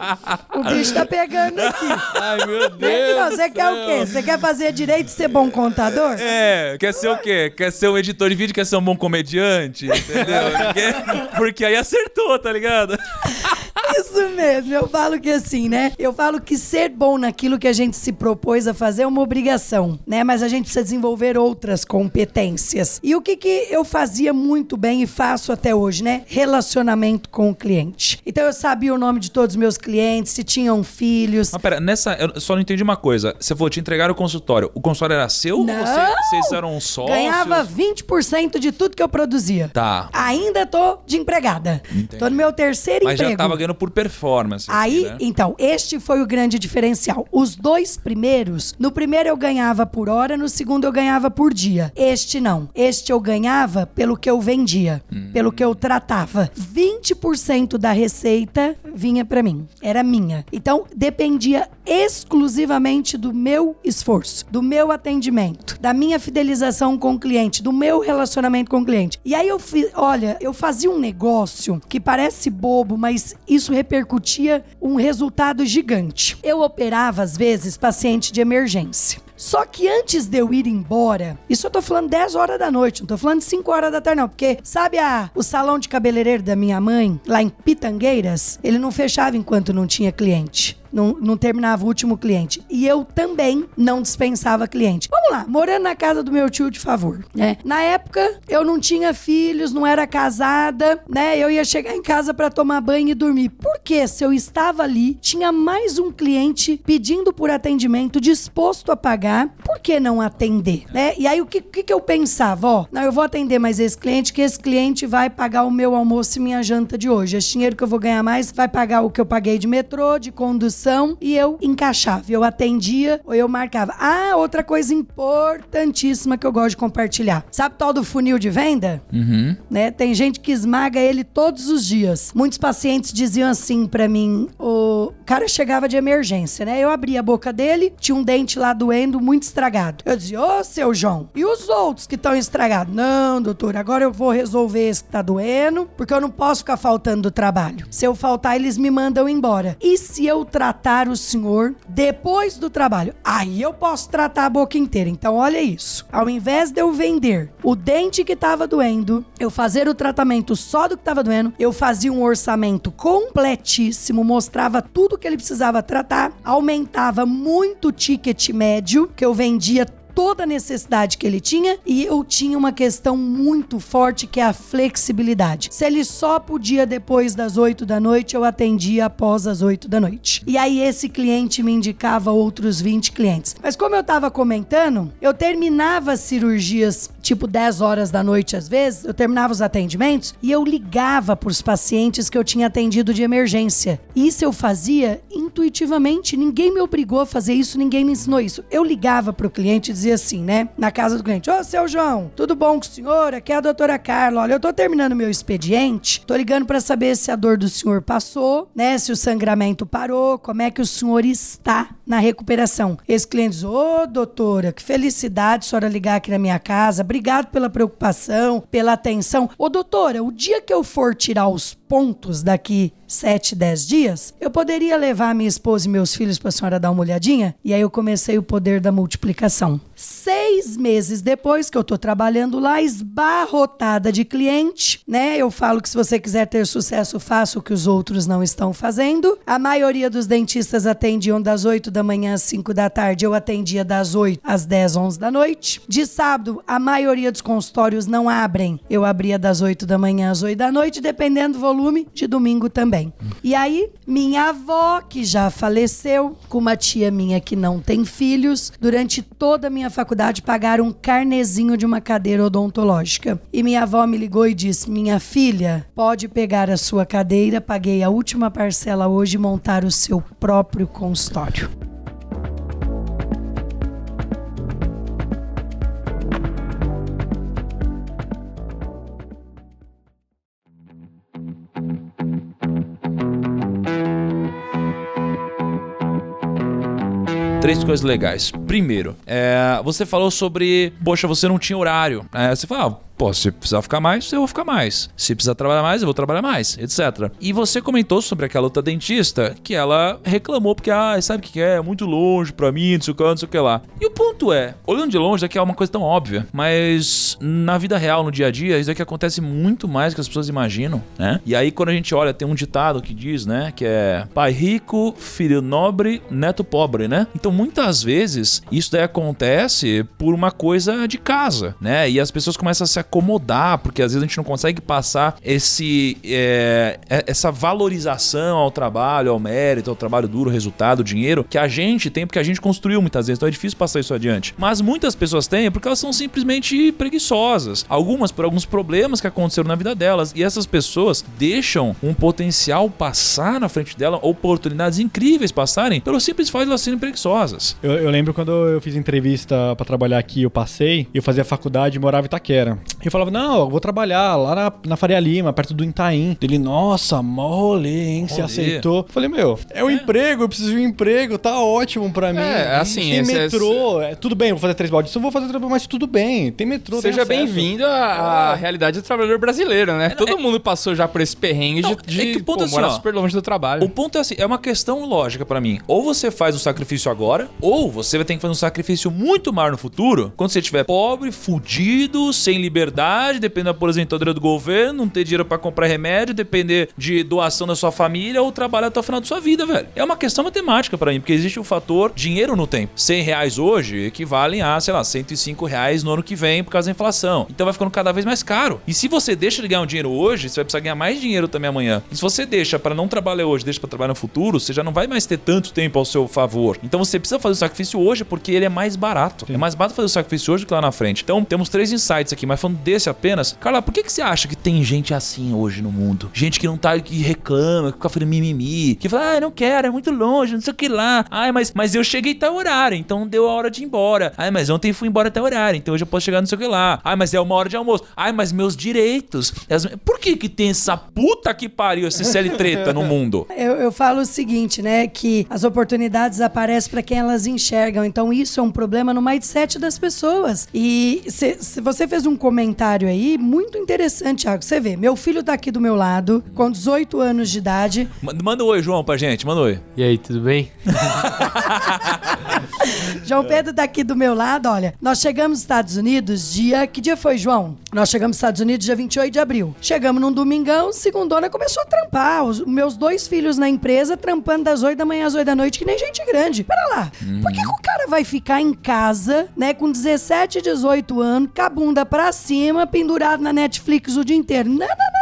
[SPEAKER 3] O bicho tá pegando aqui.
[SPEAKER 1] Ai, meu
[SPEAKER 3] Não, você quer o quê? Você quer fazer direito e ser bom contador?
[SPEAKER 1] É, quer ser o quê? Quer ser um editor de vídeo, quer ser um bom comediante, entendeu? Porque, porque aí acertou, tá ligado?
[SPEAKER 3] Isso mesmo, eu falo que assim, né? Eu falo que ser bom naquilo que a gente se propôs a fazer é uma obrigação, né? Mas a gente precisa desenvolver outras competências. E o que que eu fazia muito bem e faço até hoje, né? Relacionamento com o cliente. Então eu sabia o nome de todos os meus clientes, se tinham filhos.
[SPEAKER 1] Mas pera, nessa. Eu só não entendi uma coisa. Você falou, te entregaram o consultório. O consultório era seu ou
[SPEAKER 3] Não!
[SPEAKER 1] você- vocês eram sócios?
[SPEAKER 3] Ganhava 20% de tudo que eu produzia.
[SPEAKER 1] Tá.
[SPEAKER 3] Ainda tô de empregada. Tô no meu terceiro
[SPEAKER 1] Mas
[SPEAKER 3] emprego.
[SPEAKER 1] já tava ganhando por performance.
[SPEAKER 3] Aí,
[SPEAKER 1] aqui, né?
[SPEAKER 3] então, este foi o grande diferencial. Os dois primeiros, no primeiro eu ganhava por hora, no segundo eu ganhava por dia. Este não. Este eu ganhava pelo que eu vendia,
[SPEAKER 1] Hum.
[SPEAKER 3] pelo que eu tratava. 20% da receita vinha pra mim, era minha. Então, dependia exclusivamente do meu esforço, do meu atendimento, da minha fidelização com o cliente, do meu relacionamento com o cliente. E aí eu fiz, olha, eu fazia um negócio que parece bobo, mas isso repercutia um resultado gigante. Eu operava às vezes paciente de emergência. Só que antes de eu ir embora, isso eu tô falando 10 horas da noite, não tô falando 5 horas da tarde, não. Porque, sabe a, o salão de cabeleireiro da minha mãe, lá em Pitangueiras? Ele não fechava enquanto não tinha cliente não, não terminava o último cliente. E eu também não dispensava cliente. Vamos lá, morando na casa do meu tio de favor, né? Na época, eu não tinha filhos, não era casada, né? Eu ia chegar em casa para tomar banho e dormir. Porque se eu estava ali, tinha mais um cliente pedindo por atendimento, disposto a pagar, por que não atender, né? E aí o que, que, que eu pensava? Ó, não, eu vou atender mais esse cliente, que esse cliente vai pagar o meu almoço e minha janta de hoje. Esse dinheiro que eu vou ganhar mais vai pagar o que eu paguei de metrô, de condução e eu encaixava, eu atendia ou eu marcava. Ah, outra coisa importantíssima que eu gosto de compartilhar. Sabe tal do funil de venda?
[SPEAKER 1] Uhum.
[SPEAKER 3] Né? Tem gente que esmaga ele todos os dias. Muitos pacientes diziam assim para mim, o cara chegava de emergência, né? Eu abria a boca dele, tinha um dente lá doendo, muito estragado. Eu dizia, ô seu João, e os outros que estão estragados? Não, doutor, agora eu vou resolver esse que tá doendo, porque eu não posso ficar faltando do trabalho. Se eu faltar, eles me mandam embora. E se eu tratar tratar o senhor depois do trabalho. Aí eu posso tratar a boca inteira. Então, olha isso. Ao invés de eu vender o dente que estava doendo, eu fazer o tratamento só do que estava doendo, eu fazia um orçamento completíssimo, mostrava tudo que ele precisava tratar, aumentava muito o ticket médio, que eu vendia toda a necessidade que ele tinha e eu tinha uma questão muito forte que é a flexibilidade. Se ele só podia depois das 8 da noite, eu atendia após as 8 da noite. E aí esse cliente me indicava outros 20 clientes. Mas como eu estava comentando, eu terminava as cirurgias tipo 10 horas da noite às vezes, eu terminava os atendimentos e eu ligava para os pacientes que eu tinha atendido de emergência. Isso eu fazia intuitivamente, ninguém me obrigou a fazer isso, ninguém me ensinou isso. Eu ligava para o cliente e dizia assim, né, na casa do cliente: Ô, seu João, tudo bom com o senhor? Aqui é a doutora Carla. Olha, eu tô terminando meu expediente, tô ligando para saber se a dor do senhor passou, né, se o sangramento parou, como é que o senhor está na recuperação. Esse cliente diz: Ô, doutora, que felicidade a senhora ligar aqui na minha casa, obrigado pela preocupação, pela atenção. Ô, doutora, o dia que eu for tirar os pontos daqui 7, 10 dias, eu poderia levar minha esposa e meus filhos para a senhora dar uma olhadinha? E aí eu comecei o poder da multiplicação. Seis meses depois que eu tô trabalhando lá, esbarrotada de cliente, né? Eu falo que se você quiser ter sucesso, faça o que os outros não estão fazendo. A maioria dos dentistas atendiam das 8 da manhã às 5 da tarde, eu atendia das 8 às 10, 11 da noite. De sábado, a maioria dos consultórios não abrem. Eu abria das 8 da manhã às 8 da noite, dependendo do volume, de domingo também. E aí, minha avó, que já faleceu, com uma tia minha que não tem filhos, durante toda a minha faculdade pagaram um carnezinho de uma cadeira odontológica. E minha avó me ligou e disse: Minha filha, pode pegar a sua cadeira, paguei a última parcela hoje e montar o seu próprio consultório.
[SPEAKER 1] Três coisas legais. Primeiro, é, você falou sobre, poxa, você não tinha horário. É, você fala, ah, Pô, se precisar ficar mais, eu vou ficar mais. Se precisar trabalhar mais, eu vou trabalhar mais, etc. E você comentou sobre aquela outra dentista que ela reclamou porque, ah, sabe o que é? É muito longe pra mim, não sei o que, não sei o que lá. E o ponto é, olhando de longe, daqui é uma coisa tão óbvia, mas na vida real, no dia a dia, isso aqui acontece muito mais do que as pessoas imaginam, né? E aí, quando a gente olha, tem um ditado que diz, né, que é pai rico, filho nobre, neto pobre, né? Então, muitas vezes, isso daí acontece por uma coisa de casa, né? E as pessoas começam a se acomodar, porque às vezes a gente não consegue passar esse, é, essa valorização ao trabalho, ao mérito, ao trabalho duro, resultado, dinheiro, que a gente tem porque a gente construiu muitas vezes, então é difícil passar isso adiante. Mas muitas pessoas têm porque elas são simplesmente preguiçosas. Algumas por alguns problemas que aconteceram na vida delas. E essas pessoas deixam um potencial passar na frente dela, oportunidades incríveis passarem, pelo simples fato de elas serem preguiçosas.
[SPEAKER 5] Eu, eu lembro quando eu fiz entrevista para trabalhar aqui, eu passei, eu fazia faculdade e morava em Itaquera. E eu falava, não, eu vou trabalhar lá na, na Faria Lima, perto do Itaim. Ele, nossa, mó rolê, hein? Você aceitou? Eu falei, meu, é um emprego, eu preciso de um emprego, tá ótimo pra mim.
[SPEAKER 2] É, assim,
[SPEAKER 5] E
[SPEAKER 2] esse-
[SPEAKER 5] metrô, é, tudo bem, vou fazer três baldes, eu vou fazer três mas tudo bem, tem metrô. tem
[SPEAKER 2] Seja bem-vindo à, à realidade do trabalhador brasileiro, né? Todo mundo passou já por esse perrengue
[SPEAKER 1] Não,
[SPEAKER 2] de,
[SPEAKER 1] é
[SPEAKER 2] de
[SPEAKER 1] que o ponto
[SPEAKER 2] pô,
[SPEAKER 1] é assim,
[SPEAKER 2] morar
[SPEAKER 1] ó,
[SPEAKER 2] super longe do trabalho.
[SPEAKER 1] O ponto é assim, é uma questão lógica pra mim. Ou você faz o sacrifício agora, ou você vai ter que fazer um sacrifício muito maior no futuro, quando você estiver pobre, fudido, sem liberdade, dependendo da aposentadoria do governo, não ter dinheiro pra comprar remédio, depender de doação da sua família ou trabalhar até o final da sua vida, velho. É uma questão matemática pra mim, porque existe o fator dinheiro no tempo. 100 reais hoje equivalem a, sei lá, 105 reais no ano que vem por causa da inflação. Então vai ficando cada vez mais caro. E se você deixa de ganhar um dinheiro hoje, você vai precisar ganhar mais dinheiro também amanhã. E se você deixa pra não trabalhar hoje, deixa pra trabalhar no futuro, você já não vai mais ter tanto tempo ao seu favor. Então você precisa fazer o sacrifício hoje porque ele é mais barato. É mais barato fazer o sacrifício hoje do que lá na frente. Então temos três insights aqui, mas desse apenas, Carla, por que, que você acha que tem gente assim hoje no mundo? Gente que não tá, que reclama, que fica fazendo mimimi, que fala, ah, não quero, é muito longe, não sei o que lá. Ai, mas, mas eu cheguei o horário, então deu a hora de ir embora. Ai, mas ontem fui embora até horário, então hoje eu posso chegar não sei o que lá. Ai, mas é uma hora de almoço. Ai, mas meus direitos. Por que que tem essa puta que pariu, esse CL treta no mundo?
[SPEAKER 3] Eu, eu falo o seguinte, né? Que as oportunidades aparecem para quem elas enxergam. Então, isso é um problema no mindset das pessoas. E se, se você fez um comentário aí muito interessante, Thiago. Você vê, meu filho tá aqui do meu lado, com 18 anos de idade.
[SPEAKER 1] Manda um oi, João, pra gente, manda um oi.
[SPEAKER 6] E aí, tudo bem?
[SPEAKER 3] João Pedro tá aqui do meu lado, olha. Nós chegamos nos Estados Unidos dia. Que dia foi, João? Nós chegamos nos Estados Unidos dia 28 de abril. Chegamos num domingão, segundona começou a trampar. Os meus dois filhos na empresa trampando das 8 da manhã às 8 da noite, que nem gente grande. Pera lá. Por que, que o cara vai ficar em casa, né, com 17, 18 anos, com a bunda pra cima, pendurado na Netflix o dia inteiro? Não, não, não,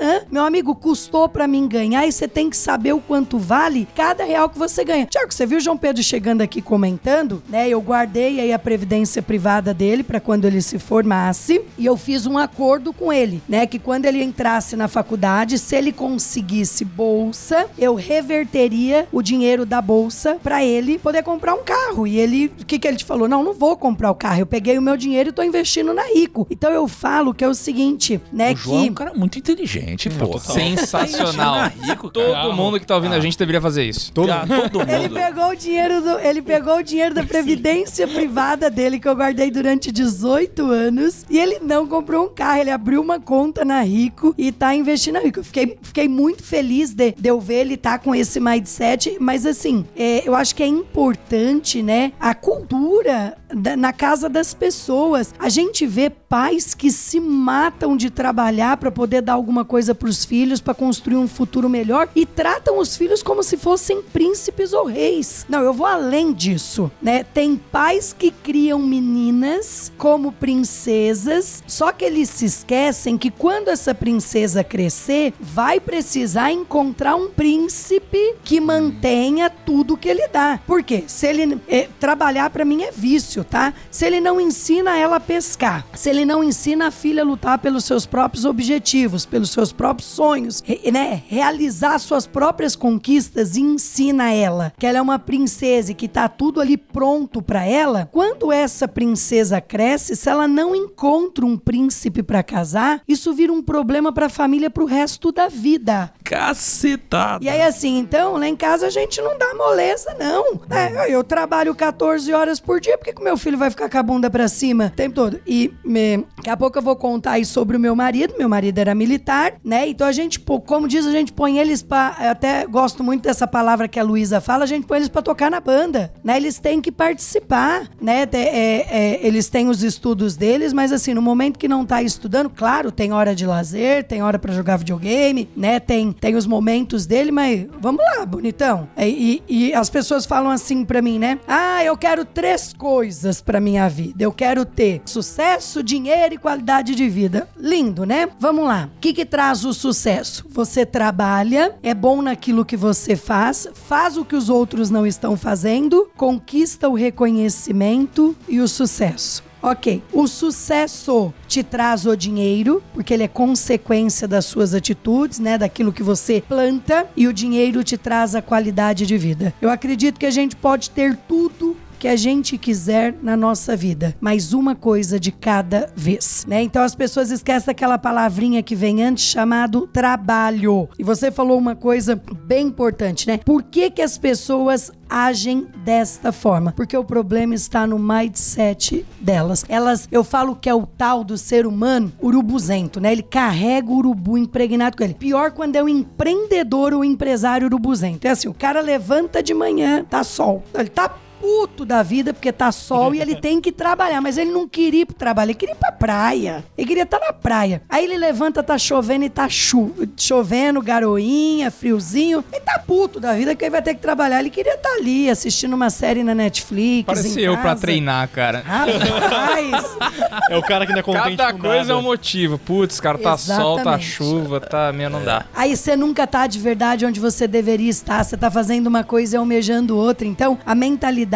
[SPEAKER 3] não. Meu amigo, custou pra mim ganhar e você tem que saber o quanto vale cada real que você ganha. Tiago, você viu o João Pedro chegando aqui comentando, né? Eu guardei aí a previdência privada dele pra quando ele se formasse e eu fiz um acordo com ele, né? Que quando ele entrasse na faculdade, se ele conseguisse bolsa, eu reverteria o dinheiro da bolsa pra ele poder comprar um carro. E ele, o que que ele te falou? Não, não vou comprar o carro. Eu peguei o meu dinheiro e tô investindo na Rico. Então eu falo que é o seguinte, né?
[SPEAKER 1] o João é
[SPEAKER 3] que
[SPEAKER 1] um cara muito inteligente, pô.
[SPEAKER 2] Sensacional.
[SPEAKER 1] rico.
[SPEAKER 2] Todo mundo que tá ouvindo a gente deveria fazer isso.
[SPEAKER 5] Todo
[SPEAKER 1] Ah, todo
[SPEAKER 3] Ele
[SPEAKER 1] mundo.
[SPEAKER 3] pegou o dinheiro do, ele pegou o dinheiro da previdência privada dele que eu guardei durante 18 anos e ele não comprou um carro, ele abriu uma conta na Rico e tá investindo na Rico. Eu fiquei, fiquei muito feliz de, de eu ver ele tá com esse mindset, mas assim, é, eu acho que é importante, né, a cultura da- na casa das pessoas. A gente vê pais que se matam de trabalhar para poder dar alguma coisa pros filhos, para construir um futuro melhor e tratam os filhos como se fossem príncipes ou reis. Não, eu vou além disso, né? Tem pais que criam meninas como princesas, só que eles se esquecem que quando essa princesa crescer, vai precisar encontrar um príncipe que mantenha tudo que ele dá. Por quê? Se ele é, trabalhar para mim é vício, tá? Se ele não ensina ela a pescar, se ele não ensina a filha a lutar pelos seus próprios objetivos, pelos seus próprios sonhos, né? Realizar suas próprias conquistas e ensina ela que ela é uma princesa e que tá tudo ali pronto para ela. Quando essa princesa cresce, se ela não encontra um príncipe para casar, isso vira um problema para a família pro resto da vida.
[SPEAKER 1] Cacetada.
[SPEAKER 3] E aí, assim, então, lá em casa a gente não dá moleza, não. É, eu trabalho 14 horas por dia, por que que o meu filho vai ficar com a bunda pra cima o tempo todo? E me- daqui a pouco eu vou contar aí sobre o meu marido. Meu marido era militar, né? Então a gente, como diz, a gente põe eles pra. Eu até gosto muito dessa palavra que a Luísa fala, a gente põe eles pra tocar na banda, né? Eles têm que participar, né? É, é, eles têm os estudos deles, mas assim, no momento que não tá estudando, claro, tem hora de lazer, tem hora pra jogar videogame, né? Tem, tem os momentos dele, mas vamos lá, bonitão. É, E, e as pessoas falam assim pra mim, né? Ah, eu quero três coisas pra minha vida. Eu quero ter sucesso, dinheiro e qualidade de vida. Lindo, né? Vamos lá. O que que traz o sucesso? Você trabalha, é bom naquilo que você faz, faz o que os outros não estão fazendo, conquista o reconhecimento e o sucesso. Ok, o sucesso te traz o dinheiro, porque ele é consequência das suas atitudes, né? Daquilo que você planta, e o dinheiro te traz a qualidade de vida. Eu acredito que a gente pode ter tudo que a gente quiser na nossa vida, mas uma coisa de cada vez, né? Então as pessoas esquecem aquela palavrinha que vem antes chamado trabalho. E você falou uma coisa bem importante, né? Por que que as pessoas agem desta forma? Porque o problema está no mindset delas. Elas, eu falo que é o tal do ser humano urubuzento, né? Ele carrega o urubu impregnado com ele. Pior quando é o empreendedor ou empresário urubuzento. É assim, o cara levanta de manhã, tá sol. Ele tá puto da vida porque tá sol e ele tem que trabalhar, mas ele não queria ir pro trabalho, ele queria ir pra praia. Ele queria estar tá na praia. Aí ele levanta, tá chovendo e tá chu chovendo, garoinha, friozinho. Ele tá puto da vida que ele vai ter que trabalhar. Ele queria estar tá ali assistindo uma série na Netflix.
[SPEAKER 2] Parece eu pra treinar, cara.
[SPEAKER 3] Rapaz!
[SPEAKER 5] é o cara que não é contente
[SPEAKER 2] Cada
[SPEAKER 5] com
[SPEAKER 2] coisa
[SPEAKER 5] nada.
[SPEAKER 2] é um motivo. Putz, cara, tá sol, tá
[SPEAKER 3] Exatamente.
[SPEAKER 2] chuva, tá. Meu, não dá.
[SPEAKER 3] Aí você nunca tá de verdade onde você deveria estar. Você tá fazendo uma coisa e almejando outra. Então, a mentalidade,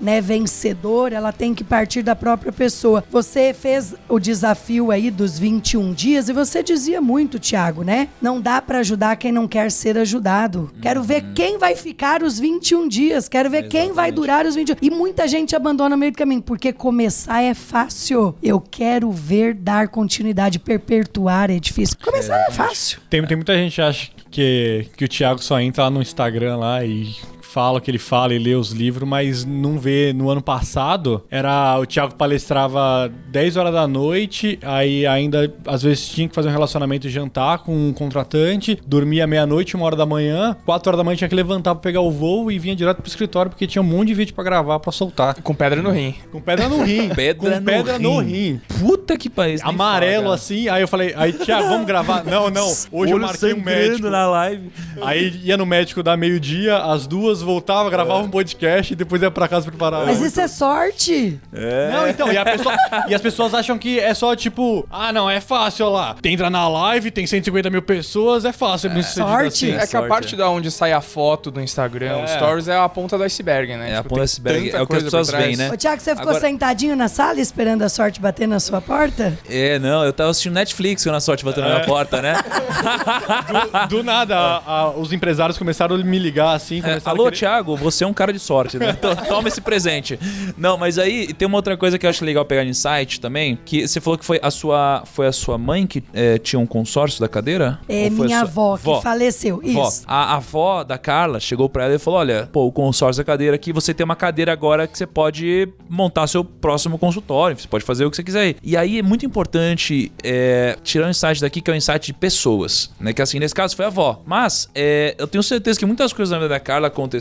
[SPEAKER 3] né, vencedora, ela tem que partir da própria pessoa. Você fez o desafio aí dos 21 dias e você dizia muito, Thiago, né? Não dá pra ajudar quem não quer ser ajudado. Quero ver quem vai ficar os 21 dias. Quero ver quem vai durar os 21 E muita gente abandona no meio do caminho, porque começar é fácil. Eu quero ver dar continuidade, perpetuar é difícil. Começar é fácil.
[SPEAKER 5] Tem, tem muita gente que acha que, que o Thiago só entra lá no Instagram lá e fala o que ele fala e lê os livros, mas não vê. No ano passado, era o Thiago palestrava 10 horas da noite, aí ainda às vezes tinha que fazer um relacionamento e jantar com um contratante, dormia meia-noite, uma hora da manhã, 4 horas da manhã tinha que levantar pra pegar o voo e vinha direto pro escritório porque tinha um monte de vídeo pra gravar, pra soltar.
[SPEAKER 2] Com pedra no rim.
[SPEAKER 5] Com pedra no rim.
[SPEAKER 1] Pedra
[SPEAKER 5] com
[SPEAKER 1] no
[SPEAKER 5] pedra no
[SPEAKER 1] rim.
[SPEAKER 5] rim.
[SPEAKER 1] Puta que pariu.
[SPEAKER 5] Amarelo
[SPEAKER 1] fala,
[SPEAKER 5] assim, aí eu falei, aí, Thiago, vamos gravar? Não, não. Hoje eu
[SPEAKER 1] Olho
[SPEAKER 5] marquei um médico.
[SPEAKER 1] na live.
[SPEAKER 5] Aí ia no médico dar meio-dia, às duas voltava, gravava um podcast e depois ia pra casa preparar.
[SPEAKER 3] Mas isso é sorte.
[SPEAKER 5] Não, então, e, a pessoa- e as pessoas acham que é só tipo, ah, não, é fácil, ó lá. Tem entra na live, tem 150 mil pessoas, é fácil. É,
[SPEAKER 3] sorte.
[SPEAKER 2] É que a
[SPEAKER 1] sorte,
[SPEAKER 2] parte
[SPEAKER 1] é.
[SPEAKER 2] da onde sai a foto do Instagram, os stories, é a ponta do iceberg, né?
[SPEAKER 1] É a
[SPEAKER 2] Tipo,
[SPEAKER 1] ponta do iceberg, é o que as pessoas veem, né?
[SPEAKER 3] Ô, Tiago, você ficou
[SPEAKER 1] Agora-
[SPEAKER 3] sentadinho na sala esperando a sorte bater na sua porta?
[SPEAKER 1] É, não, eu tava assistindo Netflix quando a sorte bateu na minha porta, né?
[SPEAKER 5] Do, do nada, a- a- os empresários começaram a me ligar assim.
[SPEAKER 1] É,
[SPEAKER 5] começaram
[SPEAKER 1] alô,
[SPEAKER 5] a
[SPEAKER 1] Thiago, você é um cara de sorte, né? To- Toma esse presente. Não, mas aí tem uma outra coisa que eu acho legal pegar no insight também, que você falou que foi a sua, foi a sua mãe que é, tinha um consórcio da cadeira?
[SPEAKER 3] É minha
[SPEAKER 1] sua-
[SPEAKER 3] avó que
[SPEAKER 1] Vó.
[SPEAKER 3] faleceu.
[SPEAKER 1] Vó,
[SPEAKER 3] Isso.
[SPEAKER 1] a a avó da Carla chegou pra ela e falou: Olha, pô, o consórcio da cadeira aqui, você tem uma cadeira agora que você pode montar seu próximo consultório, você pode fazer o que você quiser aí. E aí é muito importante é, tirar um insight daqui, que é um insight de pessoas, né? Que assim, nesse caso foi a avó. Mas é, eu tenho certeza que muitas coisas na vida da Carla aconteceram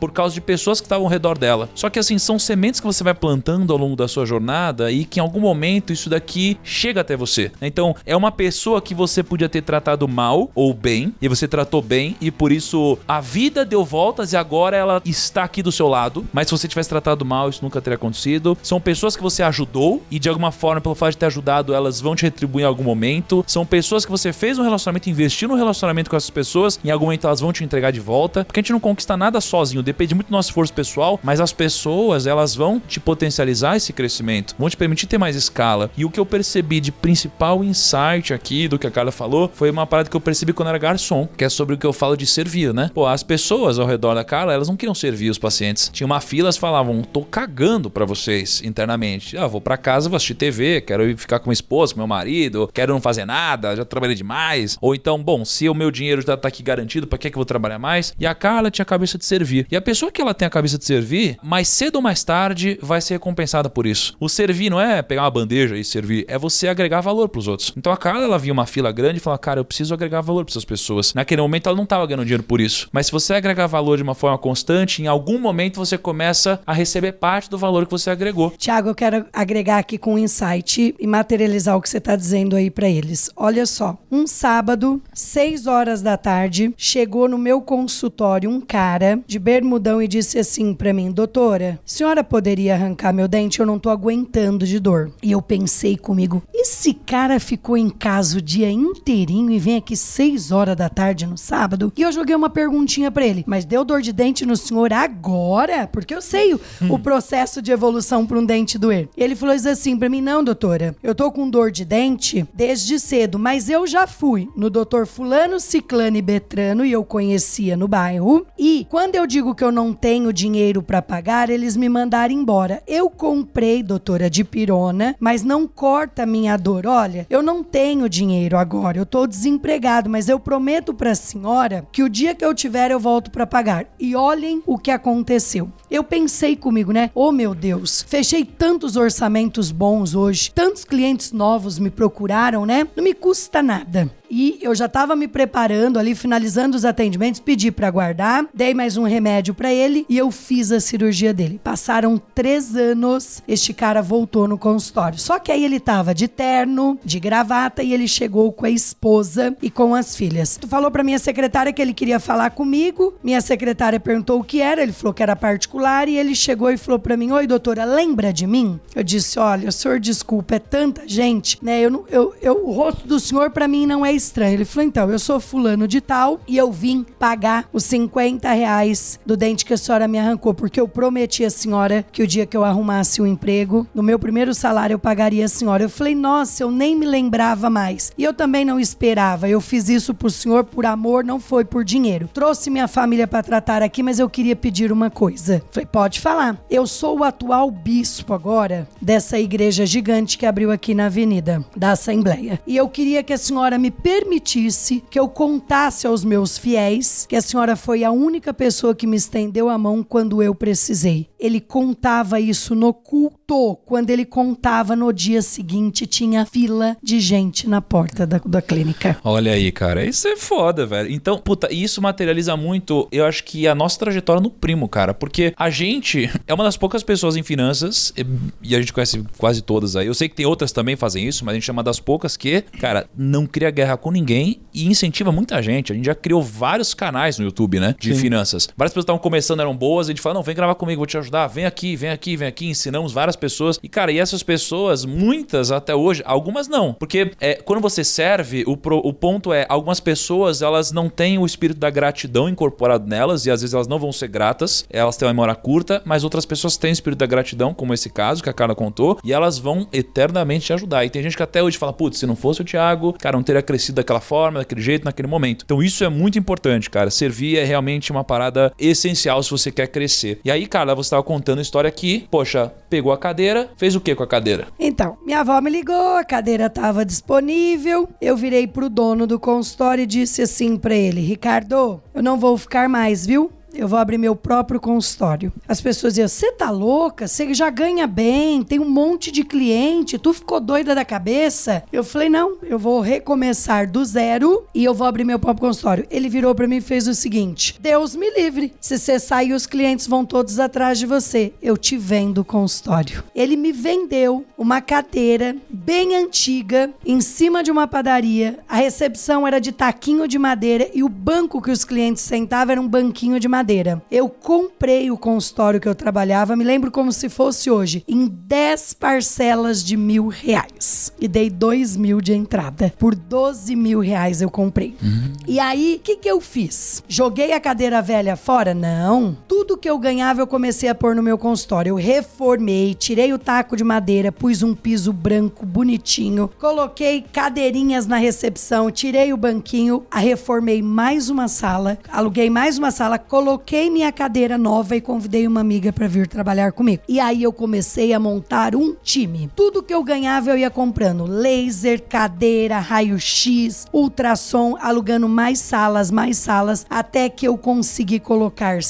[SPEAKER 1] por causa de pessoas que estavam ao redor dela. Só que assim, são sementes que você vai plantando ao longo da sua jornada e que em algum momento isso daqui chega até você. Então, é uma pessoa que você podia ter tratado mal ou bem, e você tratou bem, e por isso a vida deu voltas e agora ela está aqui do seu lado. Mas se você tivesse tratado mal, isso nunca teria acontecido. São pessoas que você ajudou e de alguma forma, pelo fato de ter ajudado, elas vão te retribuir em algum momento. São pessoas que você fez um relacionamento, investiu no relacionamento com essas pessoas, em algum momento elas vão te entregar de volta. Porque a gente não conquista nada sozinho, depende muito do nosso esforço pessoal, mas as pessoas, elas vão te potencializar esse crescimento, vão te permitir ter mais escala. E o que eu percebi de principal insight aqui do que a Carla falou foi uma parada que eu percebi quando era garçom, que é sobre o que eu falo de servir, né? Pô, as pessoas ao redor da Carla, elas não queriam servir os pacientes. Tinha uma fila, elas falavam, tô cagando pra vocês internamente. Ah, vou pra casa, vou assistir TV, quero ir ficar com minha esposa, com meu marido, quero não fazer nada, já trabalhei demais. Ou então, bom, se o meu dinheiro já tá aqui garantido, pra que, que eu vou trabalhar mais? E a Carla tinha a cabeça de servir. E a pessoa que ela tem a cabeça de servir, mais cedo ou mais tarde, vai ser recompensada por isso. O servir não é pegar uma bandeja e servir, é você agregar valor pros outros. Então a Carla, ela via uma fila grande e falava, cara, eu preciso agregar valor pra essas pessoas. Naquele momento ela não tava ganhando dinheiro por isso. Mas se você agregar valor de uma forma constante, em algum momento você começa a receber parte do valor que você agregou.
[SPEAKER 3] Tiago, eu quero agregar aqui com um insight e materializar o que você está dizendo aí para eles. Olha só, um sábado, 6 horas da tarde, chegou no meu consultório um cara de bermudão e disse assim para mim: Doutora, senhora poderia arrancar meu dente? Eu não tô aguentando de dor. E eu pensei comigo: esse cara ficou em casa o dia inteirinho e vem aqui 6 horas da tarde no sábado? E eu joguei uma perguntinha para ele: Mas deu dor de dente no senhor agora? Porque eu sei o, o processo de evolução para um dente doer. Ele falou assim para mim: Não, doutora, eu tô com dor de dente desde cedo, mas eu já fui no doutor Fulano, Ciclano e Betrano e eu conhecia no bairro. E quando eu digo que eu não tenho dinheiro para pagar, eles me mandaram embora. Eu comprei, doutora, de pirona, mas não corta minha dor. Olha, eu não tenho dinheiro agora, eu tô desempregado, mas eu prometo para a senhora que o dia que eu tiver eu volto para pagar. E olhem o que aconteceu. Eu pensei comigo, né? Oh meu Deus, fechei tantos orçamentos bons hoje, tantos clientes novos me procuraram, né? Não me custa nada. E eu já estava me preparando ali, finalizando os atendimentos, pedi para guardar, dei mais um remédio para ele e eu fiz a cirurgia dele. Passaram três anos, este cara voltou no consultório. Só que aí ele tava de terno, de gravata e ele chegou com a esposa e com as filhas. Tu falou para minha secretária que ele queria falar comigo. Minha secretária perguntou o que era, ele falou que era particular e ele chegou e falou para mim: "Oi, doutora, lembra de mim?" Eu disse: "Olha, senhor, desculpa, é tanta gente, né? Eu, eu, eu o rosto do senhor para mim não é estranho. Ele falou: então, eu sou fulano de tal e eu vim pagar os 50 reais do dente que a senhora me arrancou, porque eu prometi à senhora que o dia que eu arrumasse o um emprego, no meu primeiro salário eu pagaria a senhora. Eu falei: nossa, eu nem me lembrava mais. E eu também não esperava. Eu fiz isso pro senhor por amor, não foi por dinheiro. Trouxe minha família para tratar aqui, mas eu queria pedir uma coisa. Falei: pode falar. Eu sou o atual bispo agora dessa igreja gigante que abriu aqui na avenida da Assembleia. E eu queria que a senhora me permitisse que eu contasse aos meus fiéis que a senhora foi a única pessoa que me estendeu a mão quando eu precisei. Ele contava isso no culto. Quando ele contava no dia seguinte, tinha fila de gente na porta da, da clínica.
[SPEAKER 1] Olha aí, cara. Isso é foda, velho. Então, puta, isso materializa muito, eu acho que a nossa trajetória no primo, cara. Porque a gente é uma das poucas pessoas em finanças, e a gente conhece quase todas aí. Eu sei que tem outras também fazem isso, mas a gente é uma das poucas que, cara, não cria guerra com ninguém e incentiva muita gente. A gente já criou vários canais no YouTube, né? De Sim. finanças. Várias pessoas estavam começando, eram boas, a gente fala, não, vem gravar comigo, vou te ajudar, vem aqui, vem aqui, vem aqui. Ensinamos várias pessoas. E, cara, e essas pessoas, muitas até hoje, algumas não. Porque é, quando você serve, o, pro, o ponto é, algumas pessoas, elas não têm o espírito da gratidão incorporado nelas e às vezes elas não vão ser gratas, elas têm uma memória curta, mas outras pessoas têm o espírito da gratidão, como esse caso que a Carla contou, e elas vão eternamente te ajudar. E tem gente que até hoje fala, putz, se não fosse o Thiago, cara, não teria crescido daquela forma, daquele jeito, naquele momento. Então isso é muito importante, cara. Servir é realmente uma parada essencial se você quer crescer. E aí, Carla, você estava contando a história aqui, poxa, pegou a cadeira, fez o que com a cadeira?
[SPEAKER 3] Então, minha avó me ligou, a cadeira estava disponível. Eu virei pro dono do consultório e disse assim para ele: Ricardo, eu não vou ficar mais, viu? Eu vou abrir meu próprio consultório. As pessoas diziam: Você tá louca? Você já ganha bem, tem um monte de cliente, tu ficou doida da cabeça? Eu falei: Não, eu vou recomeçar do zero e eu vou abrir meu próprio consultório. Ele virou para mim e fez o seguinte: Deus me livre. Se você sair, os clientes vão todos atrás de você. Eu te vendo o consultório. Ele me vendeu uma cadeira bem antiga em cima de uma padaria. A recepção era de taquinho de madeira e o banco que os clientes sentavam era um banquinho de madeira madeira. Eu comprei o consultório que eu trabalhava, me lembro como se fosse hoje, em 10 parcelas de mil reais. E dei 2 mil de entrada. Por 12 mil reais eu comprei. Uhum. E aí, o que, que eu fiz? Joguei a cadeira velha fora? Não. Tudo que eu ganhava eu comecei a pôr no meu consultório. Eu reformei, tirei o taco de madeira, pus um piso branco bonitinho, coloquei cadeirinhas na recepção, tirei o banquinho, reformei mais uma sala, aluguei mais uma sala, coloquei coloquei minha cadeira nova e convidei uma amiga para vir trabalhar comigo. E aí eu comecei a montar um time. Tudo que eu ganhava eu ia comprando: laser, cadeira, raio-x, ultrassom, alugando mais salas, mais salas, até que eu consegui colocar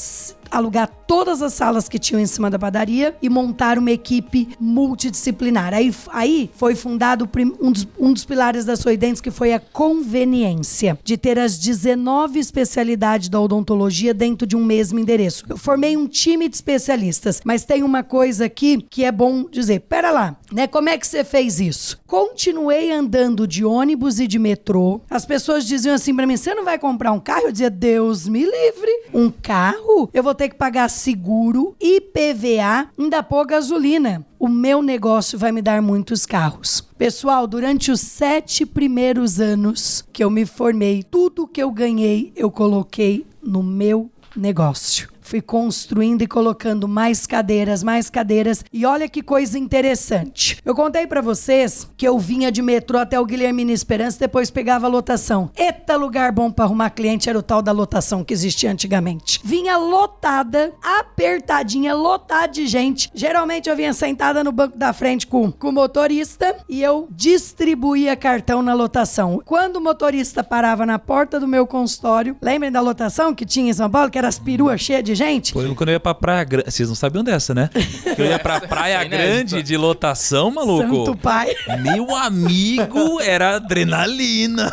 [SPEAKER 3] alugar todas as salas que tinham em cima da padaria e montar uma equipe multidisciplinar. Aí, aí foi fundado um dos, um dos pilares da Soidentes, que foi a conveniência de ter as 19 especialidades da odontologia dentro de um mesmo endereço. Eu formei um time de especialistas, mas tem uma coisa aqui que é bom dizer. Pera lá, né? Como é que você fez isso? Continuei andando de ônibus e de metrô. As pessoas diziam assim para mim: "Você não vai comprar um carro?" Eu dizia: "Deus me livre, um carro? Eu vou ter que pagar seguro, IPVA, ainda pôr gasolina. O meu negócio vai me dar muitos carros. Pessoal, durante os sete primeiros anos que eu me formei, tudo que eu ganhei eu coloquei no meu negócio. Fui construindo e colocando mais cadeiras, mais cadeiras. E olha que coisa interessante. Eu contei pra vocês que eu vinha de metrô até o Guilhermina Esperança, depois pegava a lotação. Eita lugar bom pra arrumar cliente era o tal da lotação que existia antigamente. Vinha lotada, apertadinha, lotada de gente. Geralmente eu vinha sentada no banco da frente com, com o motorista e eu distribuía cartão na lotação. Quando o motorista parava na porta do meu consultório, lembrem da lotação que tinha em São Paulo, que era as peruas cheias de gente?
[SPEAKER 1] Pô, eu- quando eu ia pra Praia Grande. Vocês não sabiam dessa, né? Que eu ia pra Praia
[SPEAKER 2] é inédita.
[SPEAKER 1] Grande de lotação, maluco.
[SPEAKER 3] Santo pai.
[SPEAKER 1] Meu amigo era adrenalina.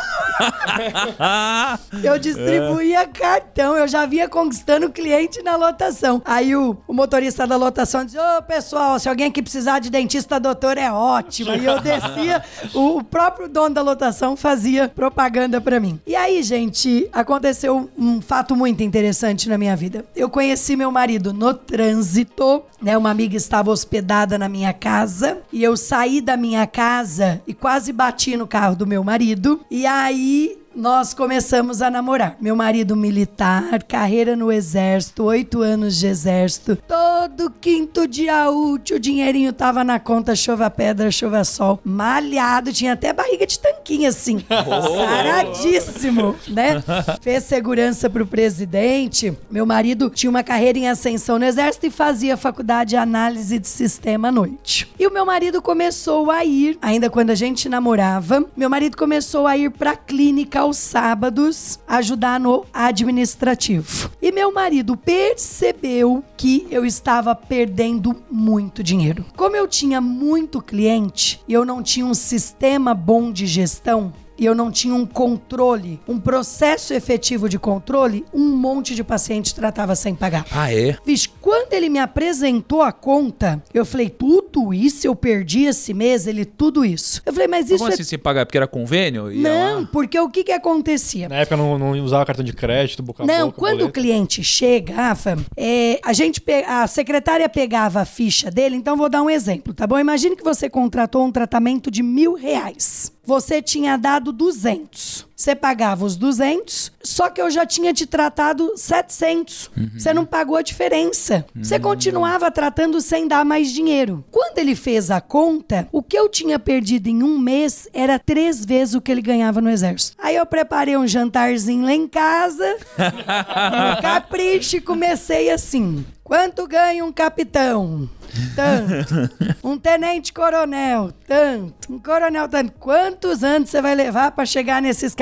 [SPEAKER 3] Eu distribuía cartão, eu já vinha conquistando cliente na lotação. Aí o, o motorista da lotação dizia: Ô pessoal, se alguém aqui precisar de dentista, doutor, é ótimo. E eu descia, o, o próprio dono da lotação fazia propaganda pra mim. E aí, gente, aconteceu um fato muito interessante na minha vida. Eu conheci meu marido no trânsito, né? Uma amiga estava hospedada na minha casa e eu saí da minha casa e quase bati no carro do meu marido. E aí nós começamos a namorar. Meu marido militar, carreira no exército, oito anos de exército. Todo quinto dia útil, o dinheirinho tava na conta, chova pedra, chova sol. Malhado, tinha até barriga de tanquinho assim. Saradíssimo, né? Fez segurança pro presidente. Meu marido tinha uma carreira em ascensão no exército e fazia faculdade de análise de sistema à noite. E o meu marido começou a ir, ainda quando a gente namorava, meu marido começou a ir pra clínica aos sábados ajudar no administrativo. E meu marido percebeu que eu estava perdendo muito dinheiro. Como eu tinha muito cliente e eu não tinha um sistema bom de gestão, e eu não tinha um controle, um processo efetivo de controle, um monte de paciente tratava sem pagar.
[SPEAKER 1] Ah, é?
[SPEAKER 3] Vixe, quando ele me apresentou a conta, eu falei, tudo isso eu perdi esse mês? Ele, tudo isso. Eu falei, mas isso
[SPEAKER 1] Como
[SPEAKER 3] é...
[SPEAKER 1] assim se pagar? Porque era convênio? Ia
[SPEAKER 3] Não,
[SPEAKER 1] lá.
[SPEAKER 3] porque o que que acontecia?
[SPEAKER 5] Na época eu não, não usava cartão de crédito, boca a
[SPEAKER 3] Não,
[SPEAKER 5] boca,
[SPEAKER 3] quando o
[SPEAKER 5] boleto.
[SPEAKER 3] cliente chega, Rafa, é, a gente pe- a secretária pegava a ficha dele, então vou dar um exemplo, tá bom? Imagine que você contratou um tratamento de mil reais. Você tinha dado 200. Você pagava os 200, só que eu já tinha te tratado 700. Você não pagou a diferença. Você continuava tratando sem dar mais dinheiro. Quando ele fez a conta, o que eu tinha perdido em um mês era três vezes o que ele ganhava no exército. Aí eu preparei um jantarzinho lá em casa, um capricho e comecei assim. Quanto ganha um capitão? Tanto. Um tenente coronel, tanto. Um coronel, tanto. Quantos anos você vai levar pra chegar nesses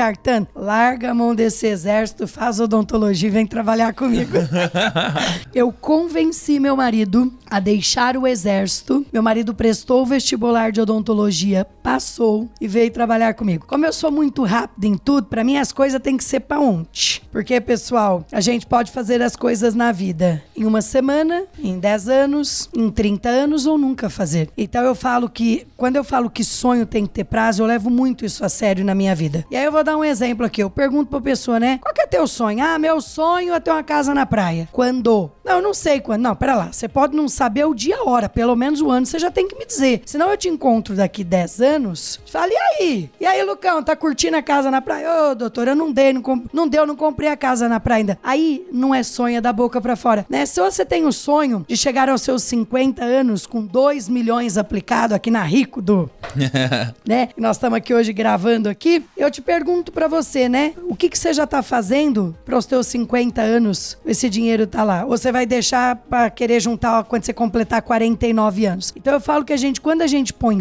[SPEAKER 3] Larga a mão desse exército, faz odontologia e vem trabalhar comigo. Eu convenci meu marido a deixar o exército. Meu marido prestou o vestibular de odontologia, passou e veio trabalhar comigo. Como eu sou muito rápido em tudo, pra mim as coisas têm que ser pra ontem. Porque, pessoal, a gente pode fazer as coisas na vida em uma semana, em 10 anos, em 30 anos ou nunca fazer. Então eu falo que, quando eu falo que sonho tem que ter prazo, eu levo muito isso a sério na minha vida. E aí eu vou dar um exemplo aqui. Eu pergunto pra pessoa, né? Qual que é teu sonho? Ah, meu sonho é ter uma casa na praia. Quando? Não, eu não sei quando. Não, pera lá. Você pode não saber o dia e a hora, pelo menos o ano, você já tem que me dizer. Senão eu te encontro daqui 10 anos. Fala, e aí? E aí, Lucão, tá curtindo a casa na praia? Ô, doutor, eu não dei, não, não deu, não comprei a casa na praia ainda. Aí não é sonho, é da boca pra fora. Né? Se você tem o sonho de chegar aos seus 50 anos com 2 milhões aplicado aqui na Rico do né? Nós estamos aqui hoje gravando aqui. Eu te pergunto pra você, né? O que, que você já tá fazendo para os teus 50 anos esse dinheiro tá lá? Ou você vai deixar pra querer juntar quando você completar 49 anos? Então eu falo que a gente, quando a gente põe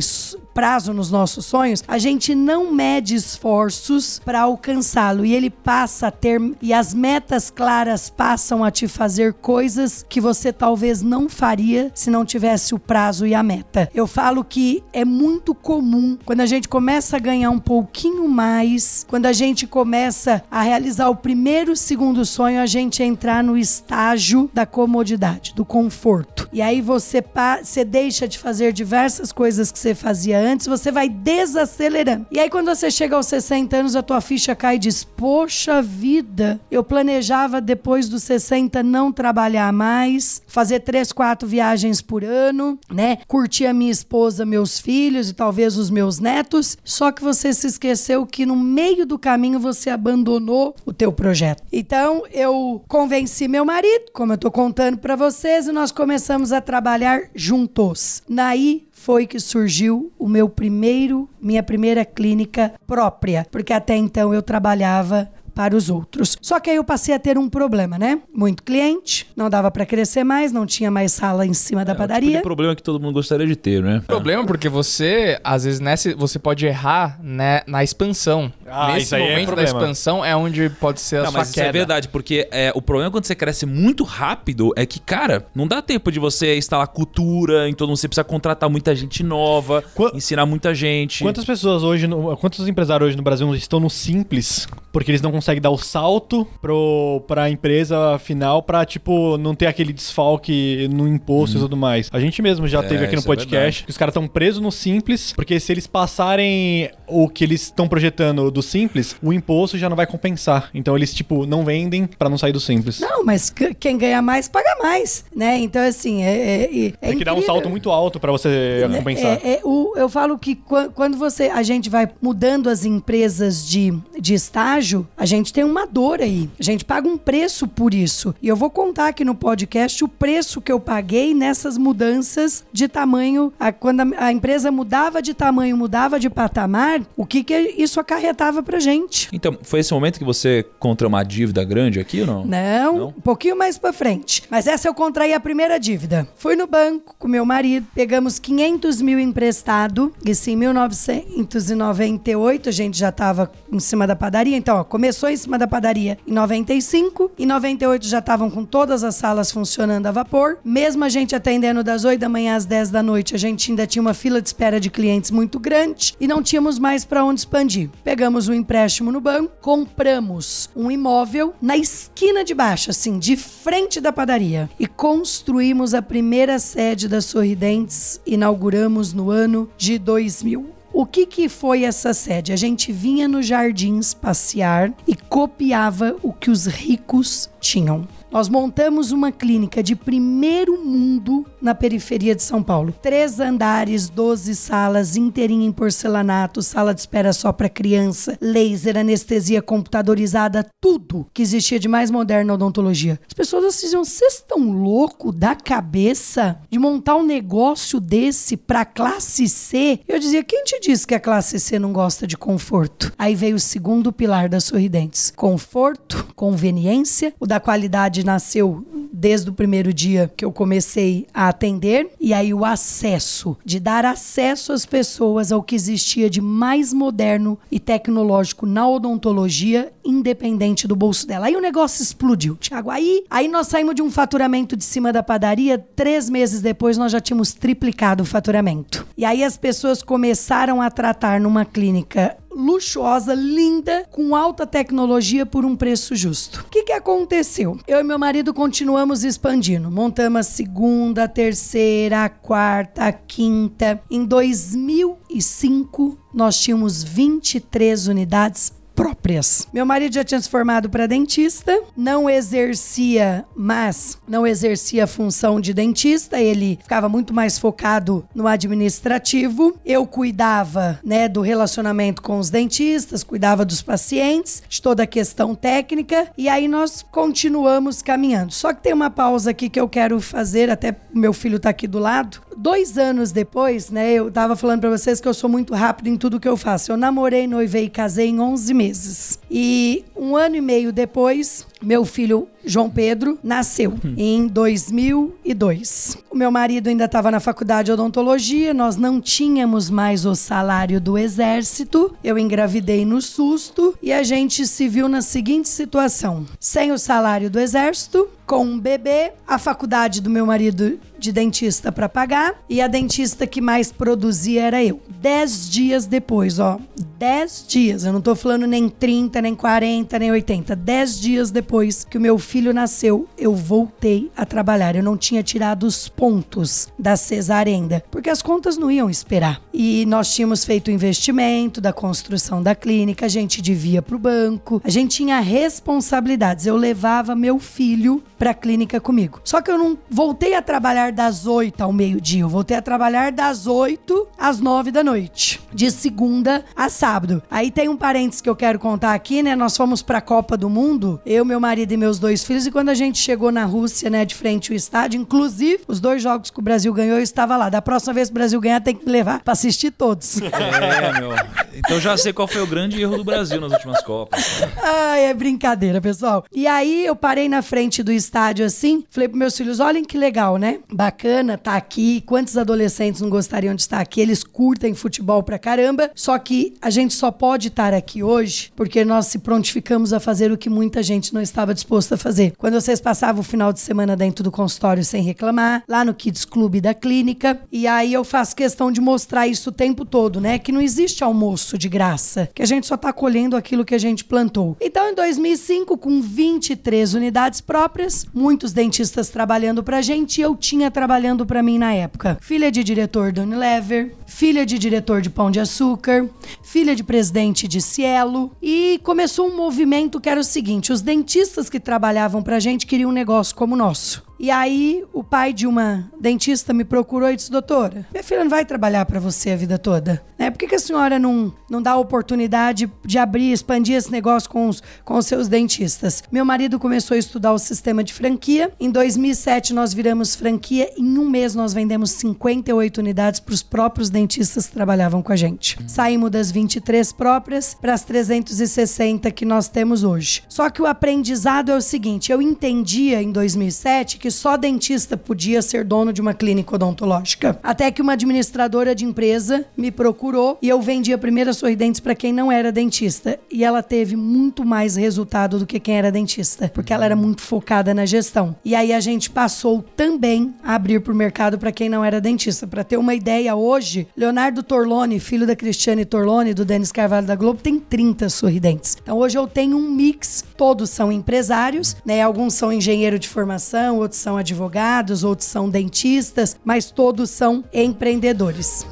[SPEAKER 3] prazo nos nossos sonhos, a gente não mede esforços pra alcançá-lo e ele passa a ter e as metas claras passam a te fazer coisas que você talvez não faria se não tivesse o prazo e a meta. Eu falo que é muito comum quando a gente começa a ganhar um pouquinho mais, quando a gente começa a realizar o primeiro, segundo sonho, a gente entrar no estágio da comodidade, do conforto. E aí você, você deixa de fazer diversas coisas que você fazia antes, você vai desacelerando. E aí, quando você chega aos 60 anos, a tua ficha cai e diz: Poxa vida, eu planejava depois dos 60 não trabalhar mais, fazer três, quatro viagens por ano, né? Curtir a minha esposa, meus filhos e talvez os meus netos. Só que você se esqueceu que no meio do caminho você abandonou o teu projeto. Então, eu convenci meu marido, como eu tô contando para vocês, e nós começamos a trabalhar juntos. Naí foi que surgiu o meu primeiro, minha primeira clínica própria, porque até então eu trabalhava para os outros. Só que aí eu passei a ter um problema, né? Muito cliente, não dava para crescer mais, não tinha mais sala em cima da
[SPEAKER 1] É o tipo
[SPEAKER 3] padaria.
[SPEAKER 1] de problema que todo mundo gostaria de ter, né?
[SPEAKER 2] Problema porque você, às vezes, nessa, você pode errar né, na expansão.
[SPEAKER 5] Ah,
[SPEAKER 2] Nesse
[SPEAKER 5] isso aí é
[SPEAKER 2] momento da
[SPEAKER 5] problema.
[SPEAKER 2] expansão é onde pode ser a
[SPEAKER 1] Não,
[SPEAKER 2] sua
[SPEAKER 1] mas isso
[SPEAKER 2] queda.
[SPEAKER 1] é verdade, porque é, o problema quando você cresce muito rápido é que, cara, não dá tempo de você instalar cultura em todo mundo. Você precisa contratar muita gente nova,
[SPEAKER 5] Qua-
[SPEAKER 1] ensinar muita gente.
[SPEAKER 5] Quantas pessoas hoje, no- quantos empresários hoje no Brasil estão no simples porque eles não conseguem dar o salto pro, pra empresa final pra, tipo, não ter aquele desfalque no imposto e tudo mais. A gente mesmo já
[SPEAKER 1] Uhum. É,
[SPEAKER 5] teve aqui no
[SPEAKER 1] isso é
[SPEAKER 5] podcast que os caras estão presos no simples porque se eles passarem o que eles estão projetando do simples, o imposto já não vai compensar. Então eles, tipo, não vendem pra não sair do simples.
[SPEAKER 3] Não, mas quem ganha mais, paga mais, né? Então, assim, é... É, é,
[SPEAKER 5] Tem que dar um salto muito alto pra você compensar.
[SPEAKER 3] É, é, o, eu falo que quan- quando você a gente vai mudando as empresas de, de estágio, a gente tem uma dor aí. A gente paga um preço por isso. E eu vou contar aqui no podcast o preço que eu paguei nessas mudanças de tamanho. A- quando a, a empresa mudava de tamanho, mudava de patamar, o que, que isso acarretava pra gente.
[SPEAKER 1] Então, foi esse momento que você contra uma dívida grande aqui ou não?
[SPEAKER 3] Não,
[SPEAKER 1] Não?
[SPEAKER 3] um pouquinho mais pra frente. Mas essa eu contraí a primeira dívida. Fui no banco com meu marido, pegamos 500 mil emprestado. Isso em 1998, a gente já tava em cima da padaria. Então, ó, começou em cima da padaria em 95. Em 98 já estavam com todas as salas funcionando a vapor. Mesmo a gente atendendo das 8 da manhã às 10 da noite, a gente ainda tinha uma fila de espera de clientes muito grande e não tínhamos mais para onde expandir. Pegamos um empréstimo no banco, compramos um imóvel na esquina de baixo, assim, de frente da padaria, e construímos a primeira sede da Sorridentes. Inauguramos no ano de 2000. O que, que foi essa sede? A gente vinha nos jardins passear e copiava o que os ricos tinham. Nós montamos uma clínica de primeiro mundo na periferia de São Paulo. Três andares, 12 salas, inteirinha em porcelanato, sala de espera só para criança, laser, anestesia computadorizada, tudo que existia de mais moderno na odontologia. As pessoas diziam: vocês estão louco da cabeça de montar um negócio desse para classe C? Eu dizia: quem te disse que a classe C não gosta de conforto? Aí veio o segundo pilar das sorridentes: conforto, conveniência. O da qualidade nasceu desde o primeiro dia que eu comecei a atender e aí o acesso, de dar acesso às pessoas ao que existia de mais moderno e tecnológico na odontologia, independente do bolso dela. Aí o negócio explodiu, Thiago. Aí, aí nós saímos de um faturamento de cima da padaria, três meses depois nós já tínhamos triplicado o faturamento. E aí as pessoas começaram a tratar numa clínica luxuosa, linda, com alta tecnologia por um preço justo. O que, que aconteceu? Eu e meu marido continuamos expandindo. Montamos a segunda, a terceira, a quarta, a quinta. Em 2005, nós tínhamos 23 unidades próprias. Meu marido já tinha se formado para dentista, não exercia, mas não exercia a função de dentista, ele ficava muito mais focado no administrativo. Eu cuidava, né, do relacionamento com os dentistas, cuidava dos pacientes, de toda a questão técnica, e aí nós continuamos caminhando. Só que tem uma pausa aqui que eu quero fazer, até meu filho tá aqui do lado. Dois anos depois, né, eu tava falando para vocês que eu sou muito rápido em tudo que eu faço. Eu namorei, noivei e casei em 11 meses. E um ano e meio depois, meu filho João Pedro nasceu em 2002. O meu marido ainda estava na faculdade de odontologia, nós não tínhamos mais o salário do exército. Eu engravidei no susto e a gente se viu na seguinte situação: sem o salário do exército, com um bebê, a faculdade do meu marido de dentista para pagar e a dentista que mais produzia era eu. Dez dias depois, ó, 10 dias, eu não tô falando nem 30, nem 40, nem 80. 10 dias depois que o meu filho nasceu, eu voltei a trabalhar. Eu não tinha tirado os pontos da cesárea ainda, porque as contas não iam esperar. E nós tínhamos feito o investimento da construção da clínica, a gente devia pro banco, a gente tinha responsabilidades. Eu levava meu filho pra clínica comigo. Só que eu não voltei a trabalhar das 8 ao meio-dia, eu voltei a trabalhar das 8 às 9 da noite, de segunda a sábado. Aí tem um parênteses que eu quero contar aqui, né? Nós fomos pra Copa do Mundo, eu, meu marido e meus dois filhos, e quando a gente chegou na Rússia, né, de frente ao estádio, inclusive os dois jogos que o Brasil ganhou, eu estava lá. Da próxima vez que o Brasil ganhar, tem que me levar pra assistir todos.
[SPEAKER 1] É, meu. Então já sei qual foi o grande erro do Brasil nas últimas Copas.
[SPEAKER 3] Ai, é brincadeira, pessoal. E aí eu parei na frente do estádio assim, falei pros meus filhos: olhem que legal, né? Bacana, tá aqui. Quantos adolescentes não gostariam de estar aqui? Eles curtem futebol pra caramba. Só que a gente só pode estar aqui hoje porque nós se prontificamos a fazer o que muita gente não estava disposta a fazer. Quando vocês passavam o final de semana dentro do consultório sem reclamar, lá no Kids Club da clínica, e aí eu faço questão de mostrar isso o tempo todo, né? Que não existe almoço de graça, que a gente só tá colhendo aquilo que a gente plantou. Então, em 2005, com 23 unidades próprias, muitos dentistas trabalhando pra gente, e eu tinha trabalhando pra mim na época. Filha de diretor da Unilever, filha de diretor de Pão de Açúcar, filha de presidente de Cielo, e começou um movimento que era o seguinte: os dentistas que trabalhavam pra gente queriam um negócio como o nosso. E aí, o pai de uma dentista me procurou e disse: Doutora, minha filha não vai trabalhar para você a vida toda. Né? Por que, que a senhora não, não dá a oportunidade de abrir, expandir esse negócio com os, com os seus dentistas? Meu marido começou a estudar o sistema de franquia. Em 2007, nós viramos franquia. Em um mês, nós vendemos 58 unidades para os próprios dentistas que trabalhavam com a gente. Saímos das 23 próprias para as 360 que nós temos hoje. Só que o aprendizado é o seguinte: eu entendia em 2007 que só dentista podia ser dono de uma clínica odontológica. Até que uma administradora de empresa me procurou e eu vendia primeiro sorridentes para quem não era dentista. E ela teve muito mais resultado do que quem era dentista, porque ela era muito focada na gestão. E aí a gente passou também a abrir para o mercado para quem não era dentista. Para ter uma ideia, hoje, Leonardo Torlone, filho da Cristiane Torlone, do Denis Carvalho da Globo, tem 30 sorridentes. Então hoje eu tenho um mix, todos são empresários, né? Alguns são engenheiro de formação, outros são advogados, outros são dentistas, mas todos são empreendedores.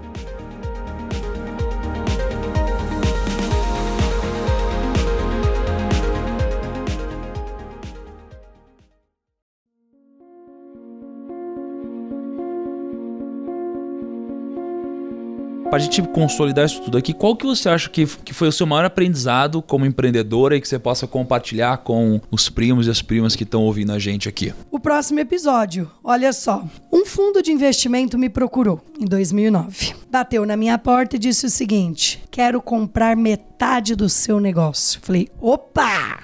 [SPEAKER 1] Pra gente consolidar isso tudo aqui, qual que você acha que, que foi o seu maior aprendizado como empreendedora e que você possa compartilhar com os primos e as primas que estão ouvindo a gente aqui?
[SPEAKER 3] O próximo episódio, olha só. Um fundo de investimento me procurou em 2009. Bateu na minha porta e disse o seguinte: quero comprar metade do seu negócio. Falei, opa!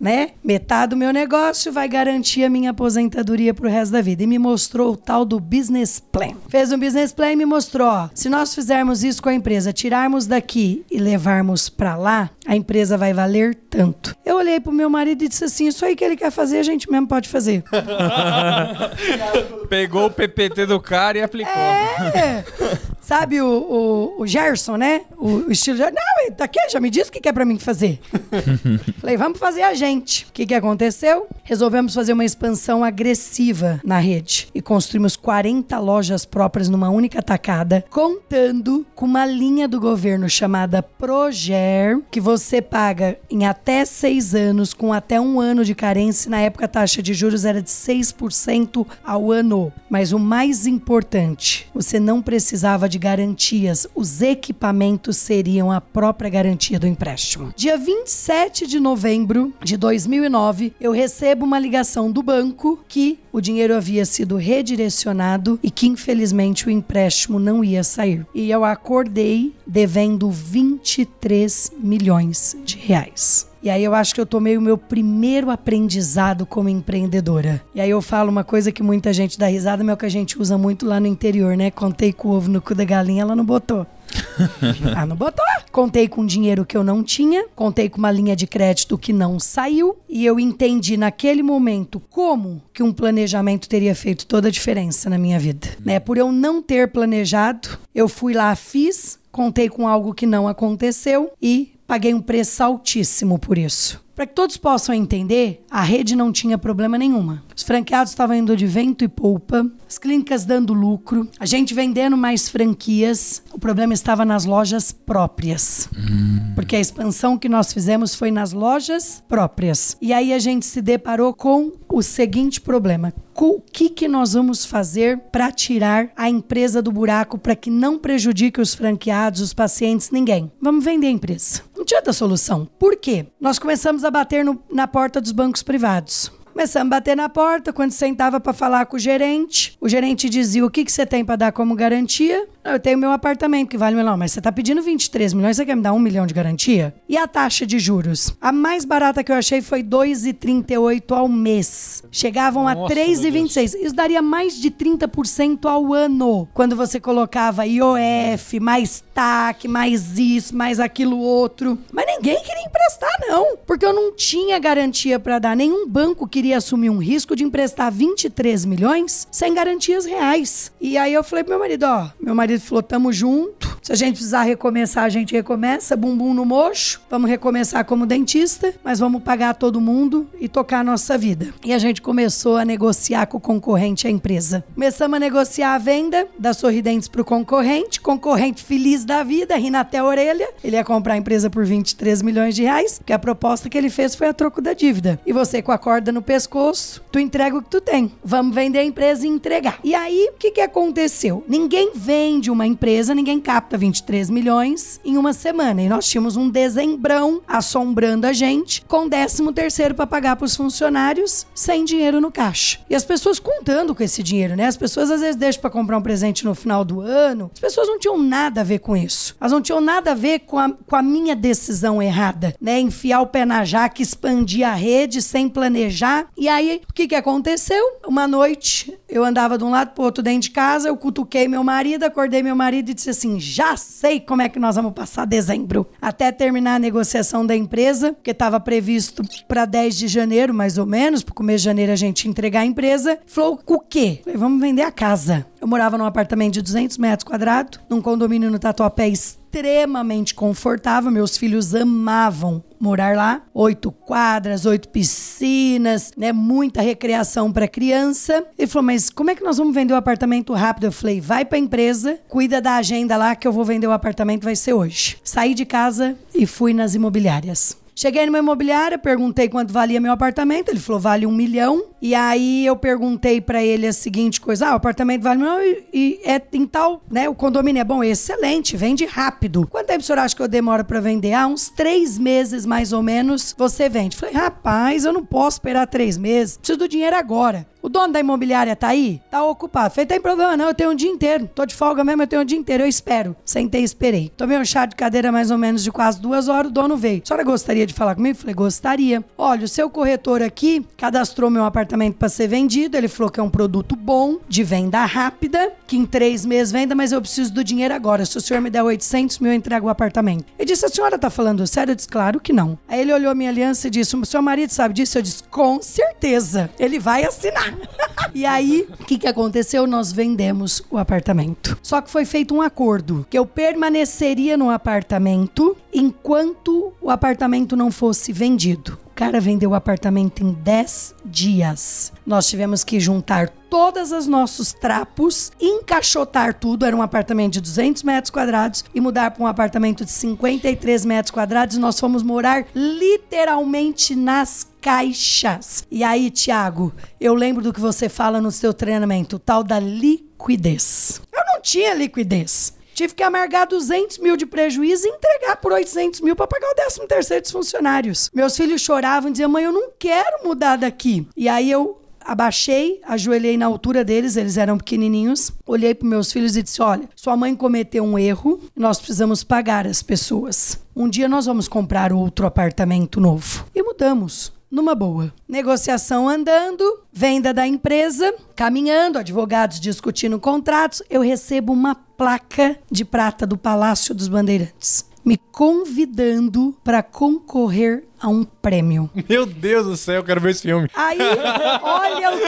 [SPEAKER 3] Né? Metade do meu negócio vai garantir a minha aposentadoria pro resto da vida. E me mostrou o tal do business plan. Fez um business plan e me mostrou: ó, se nós fizermos isso com a empresa, tirarmos daqui e levarmos para lá, a empresa vai valer tanto. Eu olhei pro meu marido e disse assim: isso aí que ele quer fazer, a gente mesmo pode fazer.
[SPEAKER 2] Pegou o PPT do cara e aplicou.
[SPEAKER 3] É. Sabe o, o, o Gerson, né? O, o estilo. Ger- Não, ele tá aqui, já me disse o que que é pra mim fazer. Falei, vamos fazer a gente. O que, que aconteceu? Resolvemos fazer uma expansão agressiva na rede e construímos 40 lojas próprias numa única tacada, contando com uma linha do governo chamada Proger, que você paga em até seis anos, com até um ano de carência. Na época, a taxa de juros era de 6% ao ano. Mas o mais importante, você não precisava de garantias. Os equipamentos seriam a própria garantia do empréstimo. Dia 27 de novembro de 2009, eu recebo uma ligação do banco que o dinheiro havia sido redirecionado e que infelizmente o empréstimo não ia sair. E eu acordei devendo 23 milhões de reais. E aí eu acho que eu tomei o meu primeiro aprendizado como empreendedora. E aí eu falo uma coisa que muita gente dá risada, mas é o que a gente usa muito lá no interior, né? Contei com o ovo no cu da galinha, ela não botou. ah, não botou. Contei com dinheiro que eu não tinha, contei com uma linha de crédito que não saiu, e eu entendi naquele momento como que um planejamento teria feito toda a diferença na minha vida. Né? Por eu não ter planejado, eu fui lá, fiz, contei com algo que não aconteceu e paguei um preço altíssimo por isso. Para que todos possam entender, a rede não tinha problema nenhuma. Os franqueados estavam indo de vento e polpa, as clínicas dando lucro, a gente vendendo mais franquias. O problema estava nas lojas próprias. Porque a expansão que nós fizemos foi nas lojas próprias. E aí a gente se deparou com o seguinte problema: o que, que nós vamos fazer para tirar a empresa do buraco para que não prejudique os franqueados, os pacientes, ninguém? Vamos vender a empresa. Não tinha outra solução. Por quê? Nós começamos a bater no- na porta dos bancos privados. Começamos a bater na porta, quando sentava para falar com o gerente, o gerente dizia: O que, que você tem para dar como garantia? "Não, Eu tenho meu apartamento que vale um milhão, mas você tá pedindo 23 milhões, você quer me dar um milhão de garantia? E a taxa de juros? A mais barata que eu achei foi 2,38 ao mês. Chegavam a
[SPEAKER 5] Nossa,
[SPEAKER 3] 3,26. Isso daria mais de 30% ao ano. Quando você colocava IOF, mais TAC, mais isso, mais aquilo outro. Mas ninguém queria emprestar, não. Porque eu não tinha garantia para dar. Nenhum banco queria assumir um risco de emprestar 23 milhões sem garantias reais. E aí eu falei pro meu marido, ó, meu marido falou, tamo junto. Se a gente precisar recomeçar, a gente recomeça, bumbum no mocho. Vamos recomeçar como dentista, mas vamos pagar todo mundo e tocar a nossa vida. E a gente começou a negociar com o concorrente a empresa. Começamos a negociar a venda da Sorridentes pro concorrente, concorrente feliz da vida, rindo até a orelha. Ele ia comprar a empresa por 23 milhões de reais, porque a proposta que ele fez foi a troco da dívida. E você com a corda no pescoço, tu entrega o que tu tem. Vamos vender a empresa e entregar. E aí, o que, que aconteceu? Ninguém vende uma empresa, ninguém capta 23 milhões em uma semana. E nós tínhamos um dezembrão assombrando a gente, com 13 terceiro para pagar para os funcionários, sem dinheiro no caixa. E as pessoas contando com esse dinheiro, né? As pessoas às vezes deixam para comprar um presente no final do ano. As pessoas não tinham nada a ver com isso. Elas não tinham nada a ver com a, com a minha decisão errada, né? Enfiar o pé na jaca, expandir a rede sem planejar. E aí, o que que aconteceu? Uma noite, eu andava de um lado pro outro dentro de casa, eu cutuquei meu marido, acordei meu marido e disse assim: já sei como é que nós vamos passar dezembro. Até terminar a negociação da empresa, que estava previsto para 10 de janeiro, mais ou menos, pro começo de janeiro a gente entregar a empresa. Falou, o quê? Falei, vamos vender a casa. Eu morava num apartamento de 200 metros quadrados, num condomínio no Tatuapé extremamente confortável. Meus filhos amavam morar lá. Oito quadras, oito piscinas, né? Muita recreação para criança. Ele falou, mas como é que nós vamos vender o apartamento rápido? Eu falei, vai pra empresa, cuida da agenda lá que eu vou vender o apartamento, vai ser hoje. Saí de casa e fui nas imobiliárias. Cheguei numa imobiliária, perguntei quanto valia meu apartamento. Ele falou, vale um milhão. E aí eu perguntei pra ele a seguinte coisa: ah, o apartamento vale um milhão e, e é em tal, né? O condomínio é bom, excelente, vende rápido. Quanto tempo o senhor acha que eu demoro pra vender? Ah, uns três meses mais ou menos você vende. Falei, rapaz, eu não posso esperar três meses, preciso do dinheiro agora. O dono da imobiliária tá aí? Tá ocupado. Falei, tem problema não, eu tenho um dia inteiro. Tô de folga mesmo, eu tenho um dia inteiro, eu espero. Sentei e esperei. Tomei um chá de cadeira mais ou menos de quase duas horas, o dono veio. A senhora gostaria de falar comigo? Falei, gostaria. Olha, o seu corretor aqui cadastrou meu apartamento para ser vendido. Ele falou que é um produto bom, de venda rápida, que em três meses venda, mas eu preciso do dinheiro agora. Se o senhor me der 800 mil, eu entrego o apartamento. Ele disse, a senhora tá falando sério? Eu disse, claro que não. Aí ele olhou minha aliança e disse, o seu marido sabe disso? Eu disse, com certeza. Ele vai assinar. e aí, o que, que aconteceu? Nós vendemos o apartamento. Só que foi feito um acordo que eu permaneceria no apartamento enquanto o apartamento não fosse vendido. O cara vendeu o apartamento em 10 dias. Nós tivemos que juntar todos os nossos trapos, encaixotar tudo, era um apartamento de 200 metros quadrados, e mudar para um apartamento de 53 metros quadrados. Nós fomos morar literalmente nas caixas. E aí, Tiago, eu lembro do que você fala no seu treinamento, o tal da liquidez. Eu não tinha liquidez. Tive que amargar 200 mil de prejuízo e entregar por 800 mil para pagar o 13 terceiro dos funcionários. Meus filhos choravam e diziam, mãe, eu não quero mudar daqui. E aí eu abaixei, ajoelhei na altura deles, eles eram pequenininhos, olhei para meus filhos e disse, olha, sua mãe cometeu um erro nós precisamos pagar as pessoas. Um dia nós vamos comprar outro apartamento novo. E mudamos numa boa. Negociação andando, venda da empresa, caminhando, advogados discutindo contratos, eu recebo uma placa de prata do Palácio dos Bandeirantes. Me convidando para concorrer a um prêmio.
[SPEAKER 5] Meu Deus do céu, eu quero ver esse filme.
[SPEAKER 3] Aí, olha o...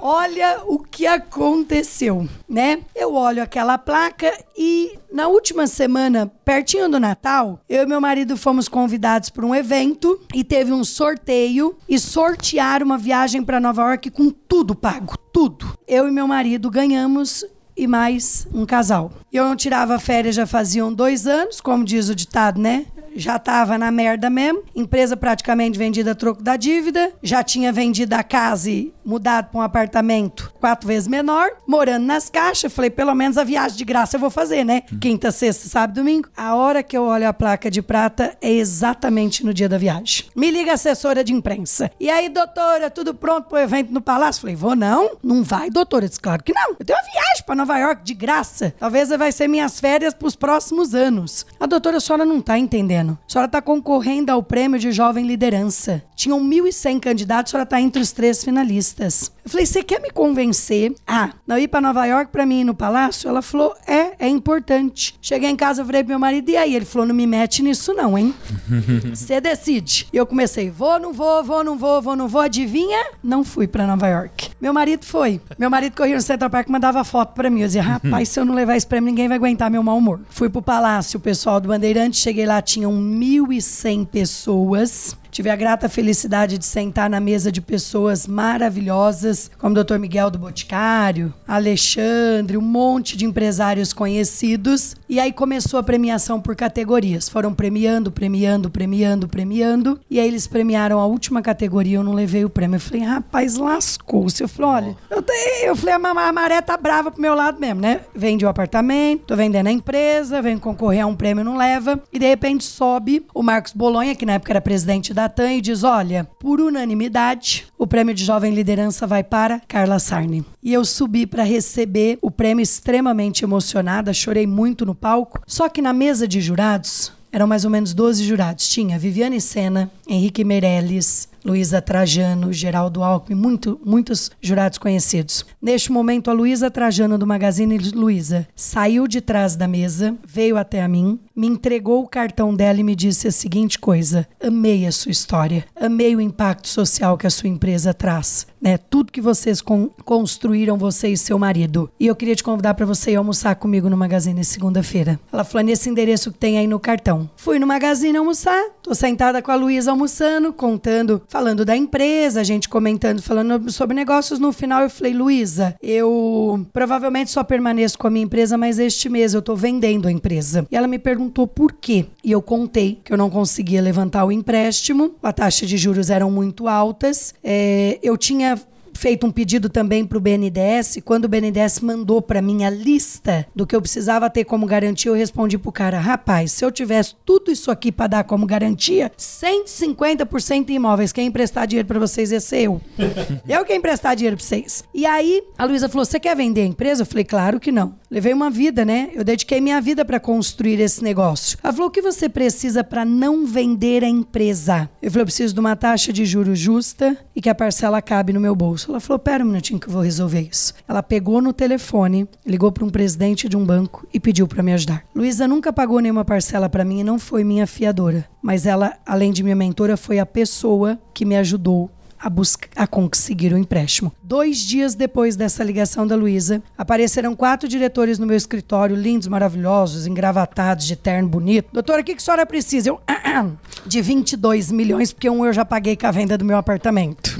[SPEAKER 3] olha o que aconteceu, né? Eu olho aquela placa e na última semana, pertinho do Natal, eu e meu marido fomos convidados para um evento e teve um sorteio e sortearam uma viagem para Nova York com tudo pago, tudo. Eu e meu marido ganhamos e mais um casal. Eu não tirava férias já faziam dois anos, como diz o ditado, né? Já tava na merda mesmo. Empresa praticamente vendida a troco da dívida. Já tinha vendido a casa e mudado para um apartamento quatro vezes menor. Morando nas caixas. Falei, pelo menos a viagem de graça eu vou fazer, né? Quinta, sexta, sábado, domingo. A hora que eu olho a placa de prata é exatamente no dia da viagem. Me liga a assessora de imprensa. E aí, doutora, tudo pronto pro evento no palácio? Falei, vou não? Não vai, doutora? Disse, claro que não. Eu tenho uma viagem para Nova York de graça. Talvez vai ser minhas férias pros próximos anos. A doutora, a senhora não tá entendendo. A senhora tá concorrendo ao prêmio de jovem liderança. Tinham 1.100 candidatos, a senhora tá entre os três finalistas. Eu falei, você quer me convencer a não ir para Nova York para mim ir no palácio? Ela falou, é, é importante. Cheguei em casa, eu falei pro meu marido, e aí? Ele falou, não me mete nisso não, hein? Você decide. E eu comecei, vou, não vou, vou, não vou, vou, não vou. Adivinha? Não fui para Nova York. Meu marido foi. Meu marido corria no Central Park e mandava foto para mim. Eu dizia, rapaz, se eu não levar esse prêmio, ninguém vai aguentar meu mau humor. Fui pro palácio, o pessoal do Bandeirante, cheguei lá, tinham 1.100 pessoas. Tive a grata felicidade de sentar na mesa de pessoas maravilhosas, como o Dr. Miguel do Boticário, Alexandre, um monte de empresários conhecidos. E aí começou a premiação por categorias. Foram premiando, premiando, premiando, premiando. E aí eles premiaram a última categoria, eu não levei o prêmio. Eu falei, rapaz, lascou-se. Eu falei, olha, eu, te- eu falei, a a maré tá brava pro meu lado mesmo, né? Vende o apartamento, tô vendendo a empresa, venho concorrer a um prêmio, não leva. E de repente sobe o Marcos Bolonha, que na época era presidente da E diz: olha, por unanimidade, o prêmio de jovem liderança vai para Carla Sarni. E eu subi para receber o prêmio extremamente emocionada, chorei muito no palco. Só que na mesa de jurados, eram mais ou menos 12 jurados. Tinha Viviane Sena, Henrique Meirelles, Luísa Trajano, Geraldo Alckmin, muito, muitos jurados conhecidos. Neste momento, a Luísa Trajano do Magazine Luiza saiu de trás da mesa, veio até a mim, me entregou o cartão dela e me disse a seguinte coisa: amei a sua história, amei o impacto social que a sua empresa traz, né? Tudo que vocês con- construíram, você e seu marido. E eu queria te convidar para você ir almoçar comigo no Magazine segunda-feira. Ela falou nesse endereço que tem aí no cartão. Fui no Magazine almoçar, tô sentada com a Luísa almoçando, contando, falando da empresa, a gente comentando, falando sobre negócios. No final eu falei, Luísa, eu provavelmente só permaneço com a minha empresa, mas este mês eu tô vendendo a empresa. E ela me perguntou por quê. E eu contei que eu não conseguia levantar o empréstimo, a taxa de juros eram muito altas, é, eu tinha feito um pedido também para o BNDES. Quando o BNDES mandou para mim a lista do que eu precisava ter como garantia, eu respondi pro cara: rapaz, se eu tivesse tudo isso aqui para dar como garantia, 150% em imóveis, quem emprestar dinheiro para vocês ia ser eu. eu que emprestar dinheiro para vocês. E aí a Luísa falou: você quer vender a empresa? Eu falei: claro que não. Levei uma vida, né? Eu dediquei minha vida para construir esse negócio. Ela falou: o que você precisa para não vender a empresa? Eu falei: eu preciso de uma taxa de juros justa e que a parcela cabe no meu bolso. Ela falou: pera um minutinho que eu vou resolver isso. Ela pegou no telefone, ligou para um presidente de um banco e pediu para me ajudar. Luísa nunca pagou nenhuma parcela para mim e não foi minha fiadora, mas ela, além de minha mentora, foi a pessoa que me ajudou a, busca, a conseguir o empréstimo. Dois dias depois dessa ligação da Luísa, apareceram quatro diretores no meu escritório, lindos, maravilhosos, engravatados, de terno bonito. Doutora, o que, que a senhora precisa? Eu, de 22 milhões, porque um eu já paguei com a venda do meu apartamento.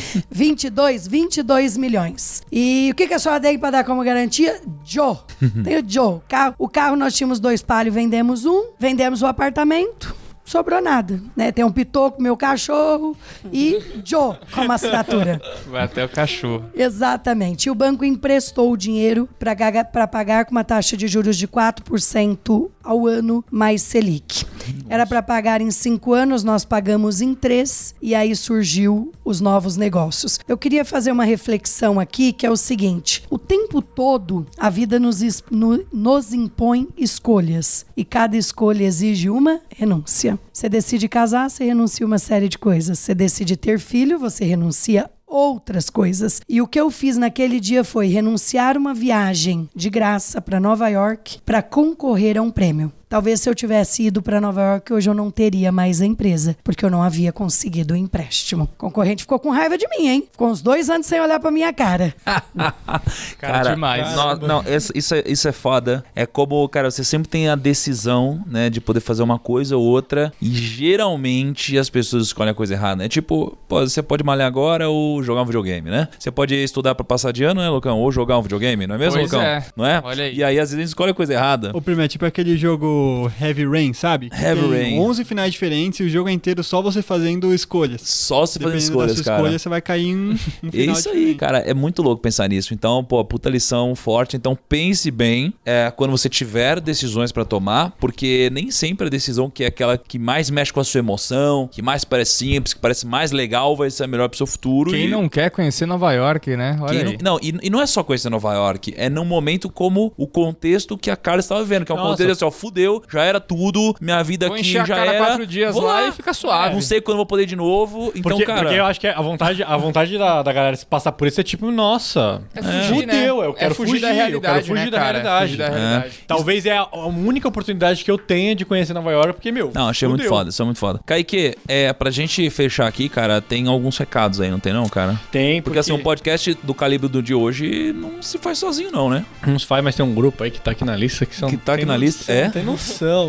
[SPEAKER 3] 22, 22 milhões. E o que, que a senhora tem para dar como garantia? Joe. Tem o Joe. Carro- o carro nós tínhamos dois palhos, vendemos um, vendemos o apartamento. Sobrou nada, né? Tem um pitoco, meu cachorro e Joe como assinatura.
[SPEAKER 2] Vai até o cachorro.
[SPEAKER 3] Exatamente. E o banco emprestou o dinheiro para pagar com uma taxa de juros de 4% ao ano mais Selic. Era para pagar em cinco anos, nós pagamos em três e aí surgiu os novos negócios. Eu queria fazer uma reflexão aqui que é o seguinte: o tempo todo a vida nos, no- nos impõe escolhas e cada escolha exige uma renúncia. Você decide casar, você renuncia uma série de coisas. Você decide ter filho, você renuncia outras coisas. E o que eu fiz naquele dia foi renunciar uma viagem de graça para Nova York para concorrer a um prêmio. Talvez se eu tivesse ido para Nova York, hoje eu não teria mais a empresa, porque eu não havia conseguido o empréstimo. O concorrente ficou com raiva de mim, hein? Ficou uns dois anos sem olhar pra minha cara.
[SPEAKER 2] Cara, demais.
[SPEAKER 1] Não, não, isso, isso é, isso é foda. É como, cara, você sempre tem a decisão, né, de poder fazer uma coisa ou outra, e geralmente as pessoas escolhem a coisa errada. É tipo, pô, você pode malhar agora ou jogar um videogame, né? Você pode estudar pra passar de ano, né, Lucão? Ou jogar um videogame, não é mesmo,
[SPEAKER 2] Pois
[SPEAKER 1] Lucão?
[SPEAKER 2] é.
[SPEAKER 1] Não é?
[SPEAKER 2] Olha aí.
[SPEAKER 1] E aí, às vezes, a gente escolhe a coisa errada.
[SPEAKER 5] O primeiro é tipo aquele jogo Heavy Rain, sabe? Que
[SPEAKER 1] Heavy
[SPEAKER 5] tem
[SPEAKER 1] Rain.
[SPEAKER 5] 11 finais diferentes e o jogo é inteiro só você fazendo escolhas.
[SPEAKER 1] Só se
[SPEAKER 5] Dependendo
[SPEAKER 1] escolhas,
[SPEAKER 5] da sua
[SPEAKER 1] cara.
[SPEAKER 5] escolha, você vai cair em um
[SPEAKER 1] É
[SPEAKER 5] final
[SPEAKER 1] isso aí,
[SPEAKER 5] diferente.
[SPEAKER 1] cara. É muito louco pensar nisso. Então, pô, puta lição forte. Então, pense bem é, quando você tiver decisões pra tomar, porque nem sempre a decisão que é aquela que mais mexe com a sua emoção, que mais parece simples, que parece mais legal, vai ser a melhor pro seu futuro.
[SPEAKER 2] Quem
[SPEAKER 1] E-
[SPEAKER 2] não quer conhecer Nova York, né? Olha
[SPEAKER 1] quem
[SPEAKER 2] aí.
[SPEAKER 1] não, não, e, e não é só conhecer Nova York, é num momento como o contexto que a Carla estava vivendo, que é um
[SPEAKER 5] Nossa.
[SPEAKER 1] contexto assim, ó, fudeu, já era tudo, minha vida
[SPEAKER 2] Vou
[SPEAKER 1] aqui
[SPEAKER 2] encher a
[SPEAKER 1] já
[SPEAKER 2] cara
[SPEAKER 1] era.
[SPEAKER 2] quatro dias
[SPEAKER 1] vou
[SPEAKER 2] lá e fica suave.
[SPEAKER 1] Não sei quando eu vou poder de novo, então,
[SPEAKER 5] Porque,
[SPEAKER 1] cara.
[SPEAKER 5] porque eu acho que a vontade, a vontade da, da galera se passar por isso é tipo, nossa,
[SPEAKER 2] É fugir, né?
[SPEAKER 5] fudeu, eu quero
[SPEAKER 2] é fugir, da
[SPEAKER 5] fugir, eu
[SPEAKER 2] realidade,
[SPEAKER 5] quero fugir
[SPEAKER 2] né,
[SPEAKER 5] da
[SPEAKER 2] cara?
[SPEAKER 5] realidade.
[SPEAKER 2] Fugir da
[SPEAKER 5] É.
[SPEAKER 2] realidade.
[SPEAKER 5] talvez é a, a única oportunidade que eu tenha de conhecer Nova York, porque, meu,
[SPEAKER 1] Não, achei muito
[SPEAKER 5] fudeu.
[SPEAKER 1] foda, isso é muito foda. Kaique, é, pra gente fechar aqui, cara, tem alguns recados aí, não tem não, cara?
[SPEAKER 5] Tem,
[SPEAKER 1] Porque,
[SPEAKER 5] porque,
[SPEAKER 1] assim, um podcast do calibre do de hoje não se faz sozinho não, né?
[SPEAKER 5] Uns faz, mas tem um grupo aí que tá aqui na lista que são.
[SPEAKER 1] Que tá aqui na lista, é?
[SPEAKER 5] Não tem noção.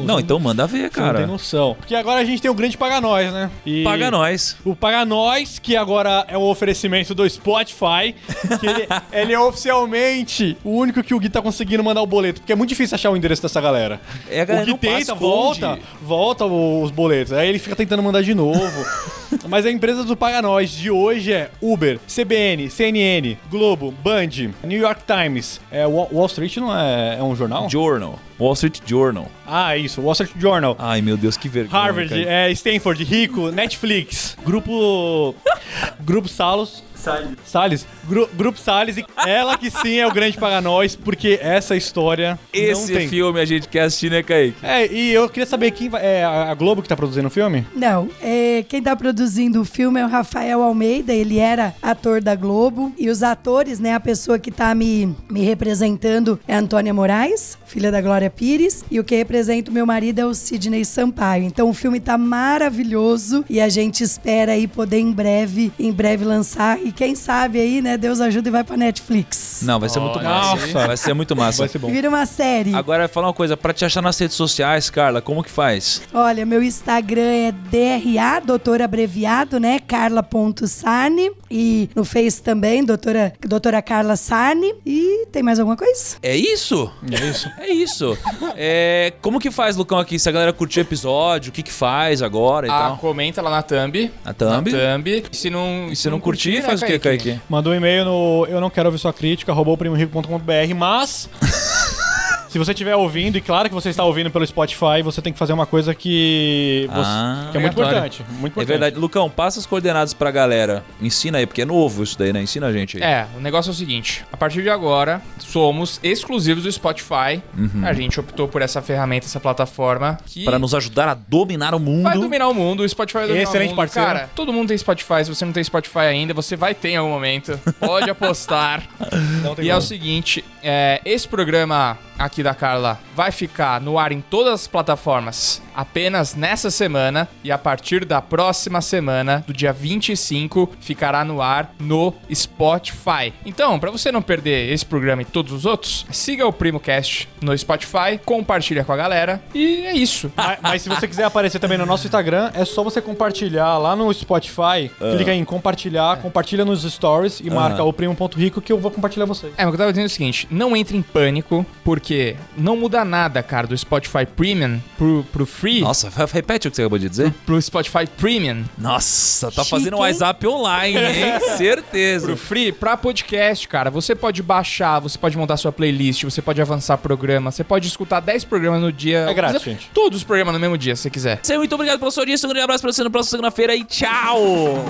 [SPEAKER 1] Não, então manda ver,
[SPEAKER 5] Você não
[SPEAKER 1] cara.
[SPEAKER 5] tem noção. Porque agora a gente tem o grande Paga Nós, né? E
[SPEAKER 1] Paga nós.
[SPEAKER 5] O Paga Nós, que agora é um oferecimento do Spotify, que ele, ele é oficialmente o único que o Gui tá conseguindo mandar o boleto, porque é muito difícil achar o endereço dessa galera.
[SPEAKER 1] É, a galera
[SPEAKER 5] o Gui
[SPEAKER 1] passa,
[SPEAKER 5] tenta,
[SPEAKER 1] esconde.
[SPEAKER 5] volta, volta os boletos. Aí ele fica tentando mandar de novo. Mas a empresa do Paga Nós de hoje é Uber, CBN, CNN, Globo, Band, New York Times. É, Wall Wall Street não é, é um jornal?
[SPEAKER 1] Journal. Wall Street Journal.
[SPEAKER 5] Ah, isso, Wall Street Journal.
[SPEAKER 1] Ai, meu Deus, que vergonha.
[SPEAKER 5] Harvard, é, Stanford, Rico, Netflix, Grupo. Grupo Salos. Salles. Salles. Gru- Grupo Salles e ela que sim é o grande para nós, porque essa história
[SPEAKER 1] Esse
[SPEAKER 5] não tem.
[SPEAKER 1] filme a gente quer assistir, né, Kaique?
[SPEAKER 5] É, e eu queria saber quem vai. É a Globo que tá produzindo o filme?
[SPEAKER 3] Não, é, quem tá produzindo o filme é o Rafael Almeida, ele era ator da Globo. E os atores, né, a pessoa que tá me, me representando é a Antônia Moraes, filha da Glória Pires. E o que representa o meu marido é o Sidney Sampaio. Então o filme tá maravilhoso e a gente espera aí poder em breve, em breve lançar. E quem sabe aí, né, Deus ajuda e vai pra Netflix.
[SPEAKER 1] Não, vai ser muito
[SPEAKER 2] Olha,
[SPEAKER 1] massa.
[SPEAKER 5] nossa.
[SPEAKER 1] Vai ser muito massa.
[SPEAKER 5] Vai ser bom.
[SPEAKER 3] Vira uma série.
[SPEAKER 1] Agora, fala uma coisa, pra te achar nas redes sociais, Carla, como que faz?
[SPEAKER 3] Olha, meu Instagram é DRA, doutora abreviado, né? Carla.sarne. E no Face também, doutora, doutora Carla Sarne. E tem mais alguma coisa?
[SPEAKER 1] É isso?
[SPEAKER 5] É isso.
[SPEAKER 1] É isso. É, como que faz, Lucão, aqui? Se a galera curtir o episódio, o que que faz agora e
[SPEAKER 2] Ah,
[SPEAKER 1] tal?
[SPEAKER 2] comenta lá na thumb.
[SPEAKER 1] Na thumb.
[SPEAKER 2] Na thumb. E se não,
[SPEAKER 1] E se não curtir,
[SPEAKER 2] né,
[SPEAKER 1] faz o quê, Kaique?
[SPEAKER 5] Mandou um e-mail no eu não quero ouvir sua crítica, roubouprimorico.com.br, mas. Se você estiver ouvindo, e claro que você está ouvindo pelo Spotify, você tem que fazer uma coisa que, você-
[SPEAKER 1] Ah,
[SPEAKER 5] que é muito importante. Muito
[SPEAKER 1] É
[SPEAKER 5] importante.
[SPEAKER 1] verdade. Lucão, passa as coordenadas pra galera. Ensina aí, porque é novo isso daí, né? Ensina a gente aí.
[SPEAKER 2] É, o negócio é o seguinte: a partir de agora, somos exclusivos do Spotify. A gente optou por essa ferramenta, essa plataforma que
[SPEAKER 1] Pra nos ajudar a dominar o mundo.
[SPEAKER 2] vai dominar o mundo. O Spotify vai dominar
[SPEAKER 5] Excelente
[SPEAKER 2] o mundo.
[SPEAKER 5] parceiro.
[SPEAKER 2] Cara, todo mundo tem Spotify. Se você não tem Spotify ainda, você vai ter em algum momento. Pode apostar.
[SPEAKER 5] Não tem
[SPEAKER 2] E é o
[SPEAKER 5] como.
[SPEAKER 2] seguinte, é, esse programa aqui da Carla vai ficar no ar em todas as plataformas apenas nessa semana e a partir da próxima semana, do dia 25, ficará no ar no Spotify. Então, para você não perder esse programa e todos os outros, siga o Primo Cast no Spotify, compartilha com a galera e é isso.
[SPEAKER 5] Mas, mas se você quiser aparecer também no nosso Instagram, é só você compartilhar lá no Spotify. Clica em compartilhar, compartilha nos stories e marca o primo.rico que eu vou compartilhar vocês.
[SPEAKER 2] É, mas o que eu tava dizendo é o seguinte: não entre em pânico, porque não muda nada, cara, do Spotify Premium pro, pro Free.
[SPEAKER 1] Nossa, repete o que você acabou de dizer.
[SPEAKER 2] Pro Spotify Premium.
[SPEAKER 1] Nossa, tá
[SPEAKER 3] Chique,
[SPEAKER 1] fazendo um? WhatsApp online, hein? Certeza.
[SPEAKER 2] Pro Free, pra podcast, cara, você pode baixar, você pode montar sua playlist, você pode avançar programa, você pode escutar 10 programas no dia.
[SPEAKER 5] É grátis,
[SPEAKER 2] Você-
[SPEAKER 5] gente.
[SPEAKER 2] Todos os programas no mesmo dia, se você quiser.
[SPEAKER 1] Muito obrigado pela sua audiência. Um grande abraço pra você na próxima segunda-feira e tchau!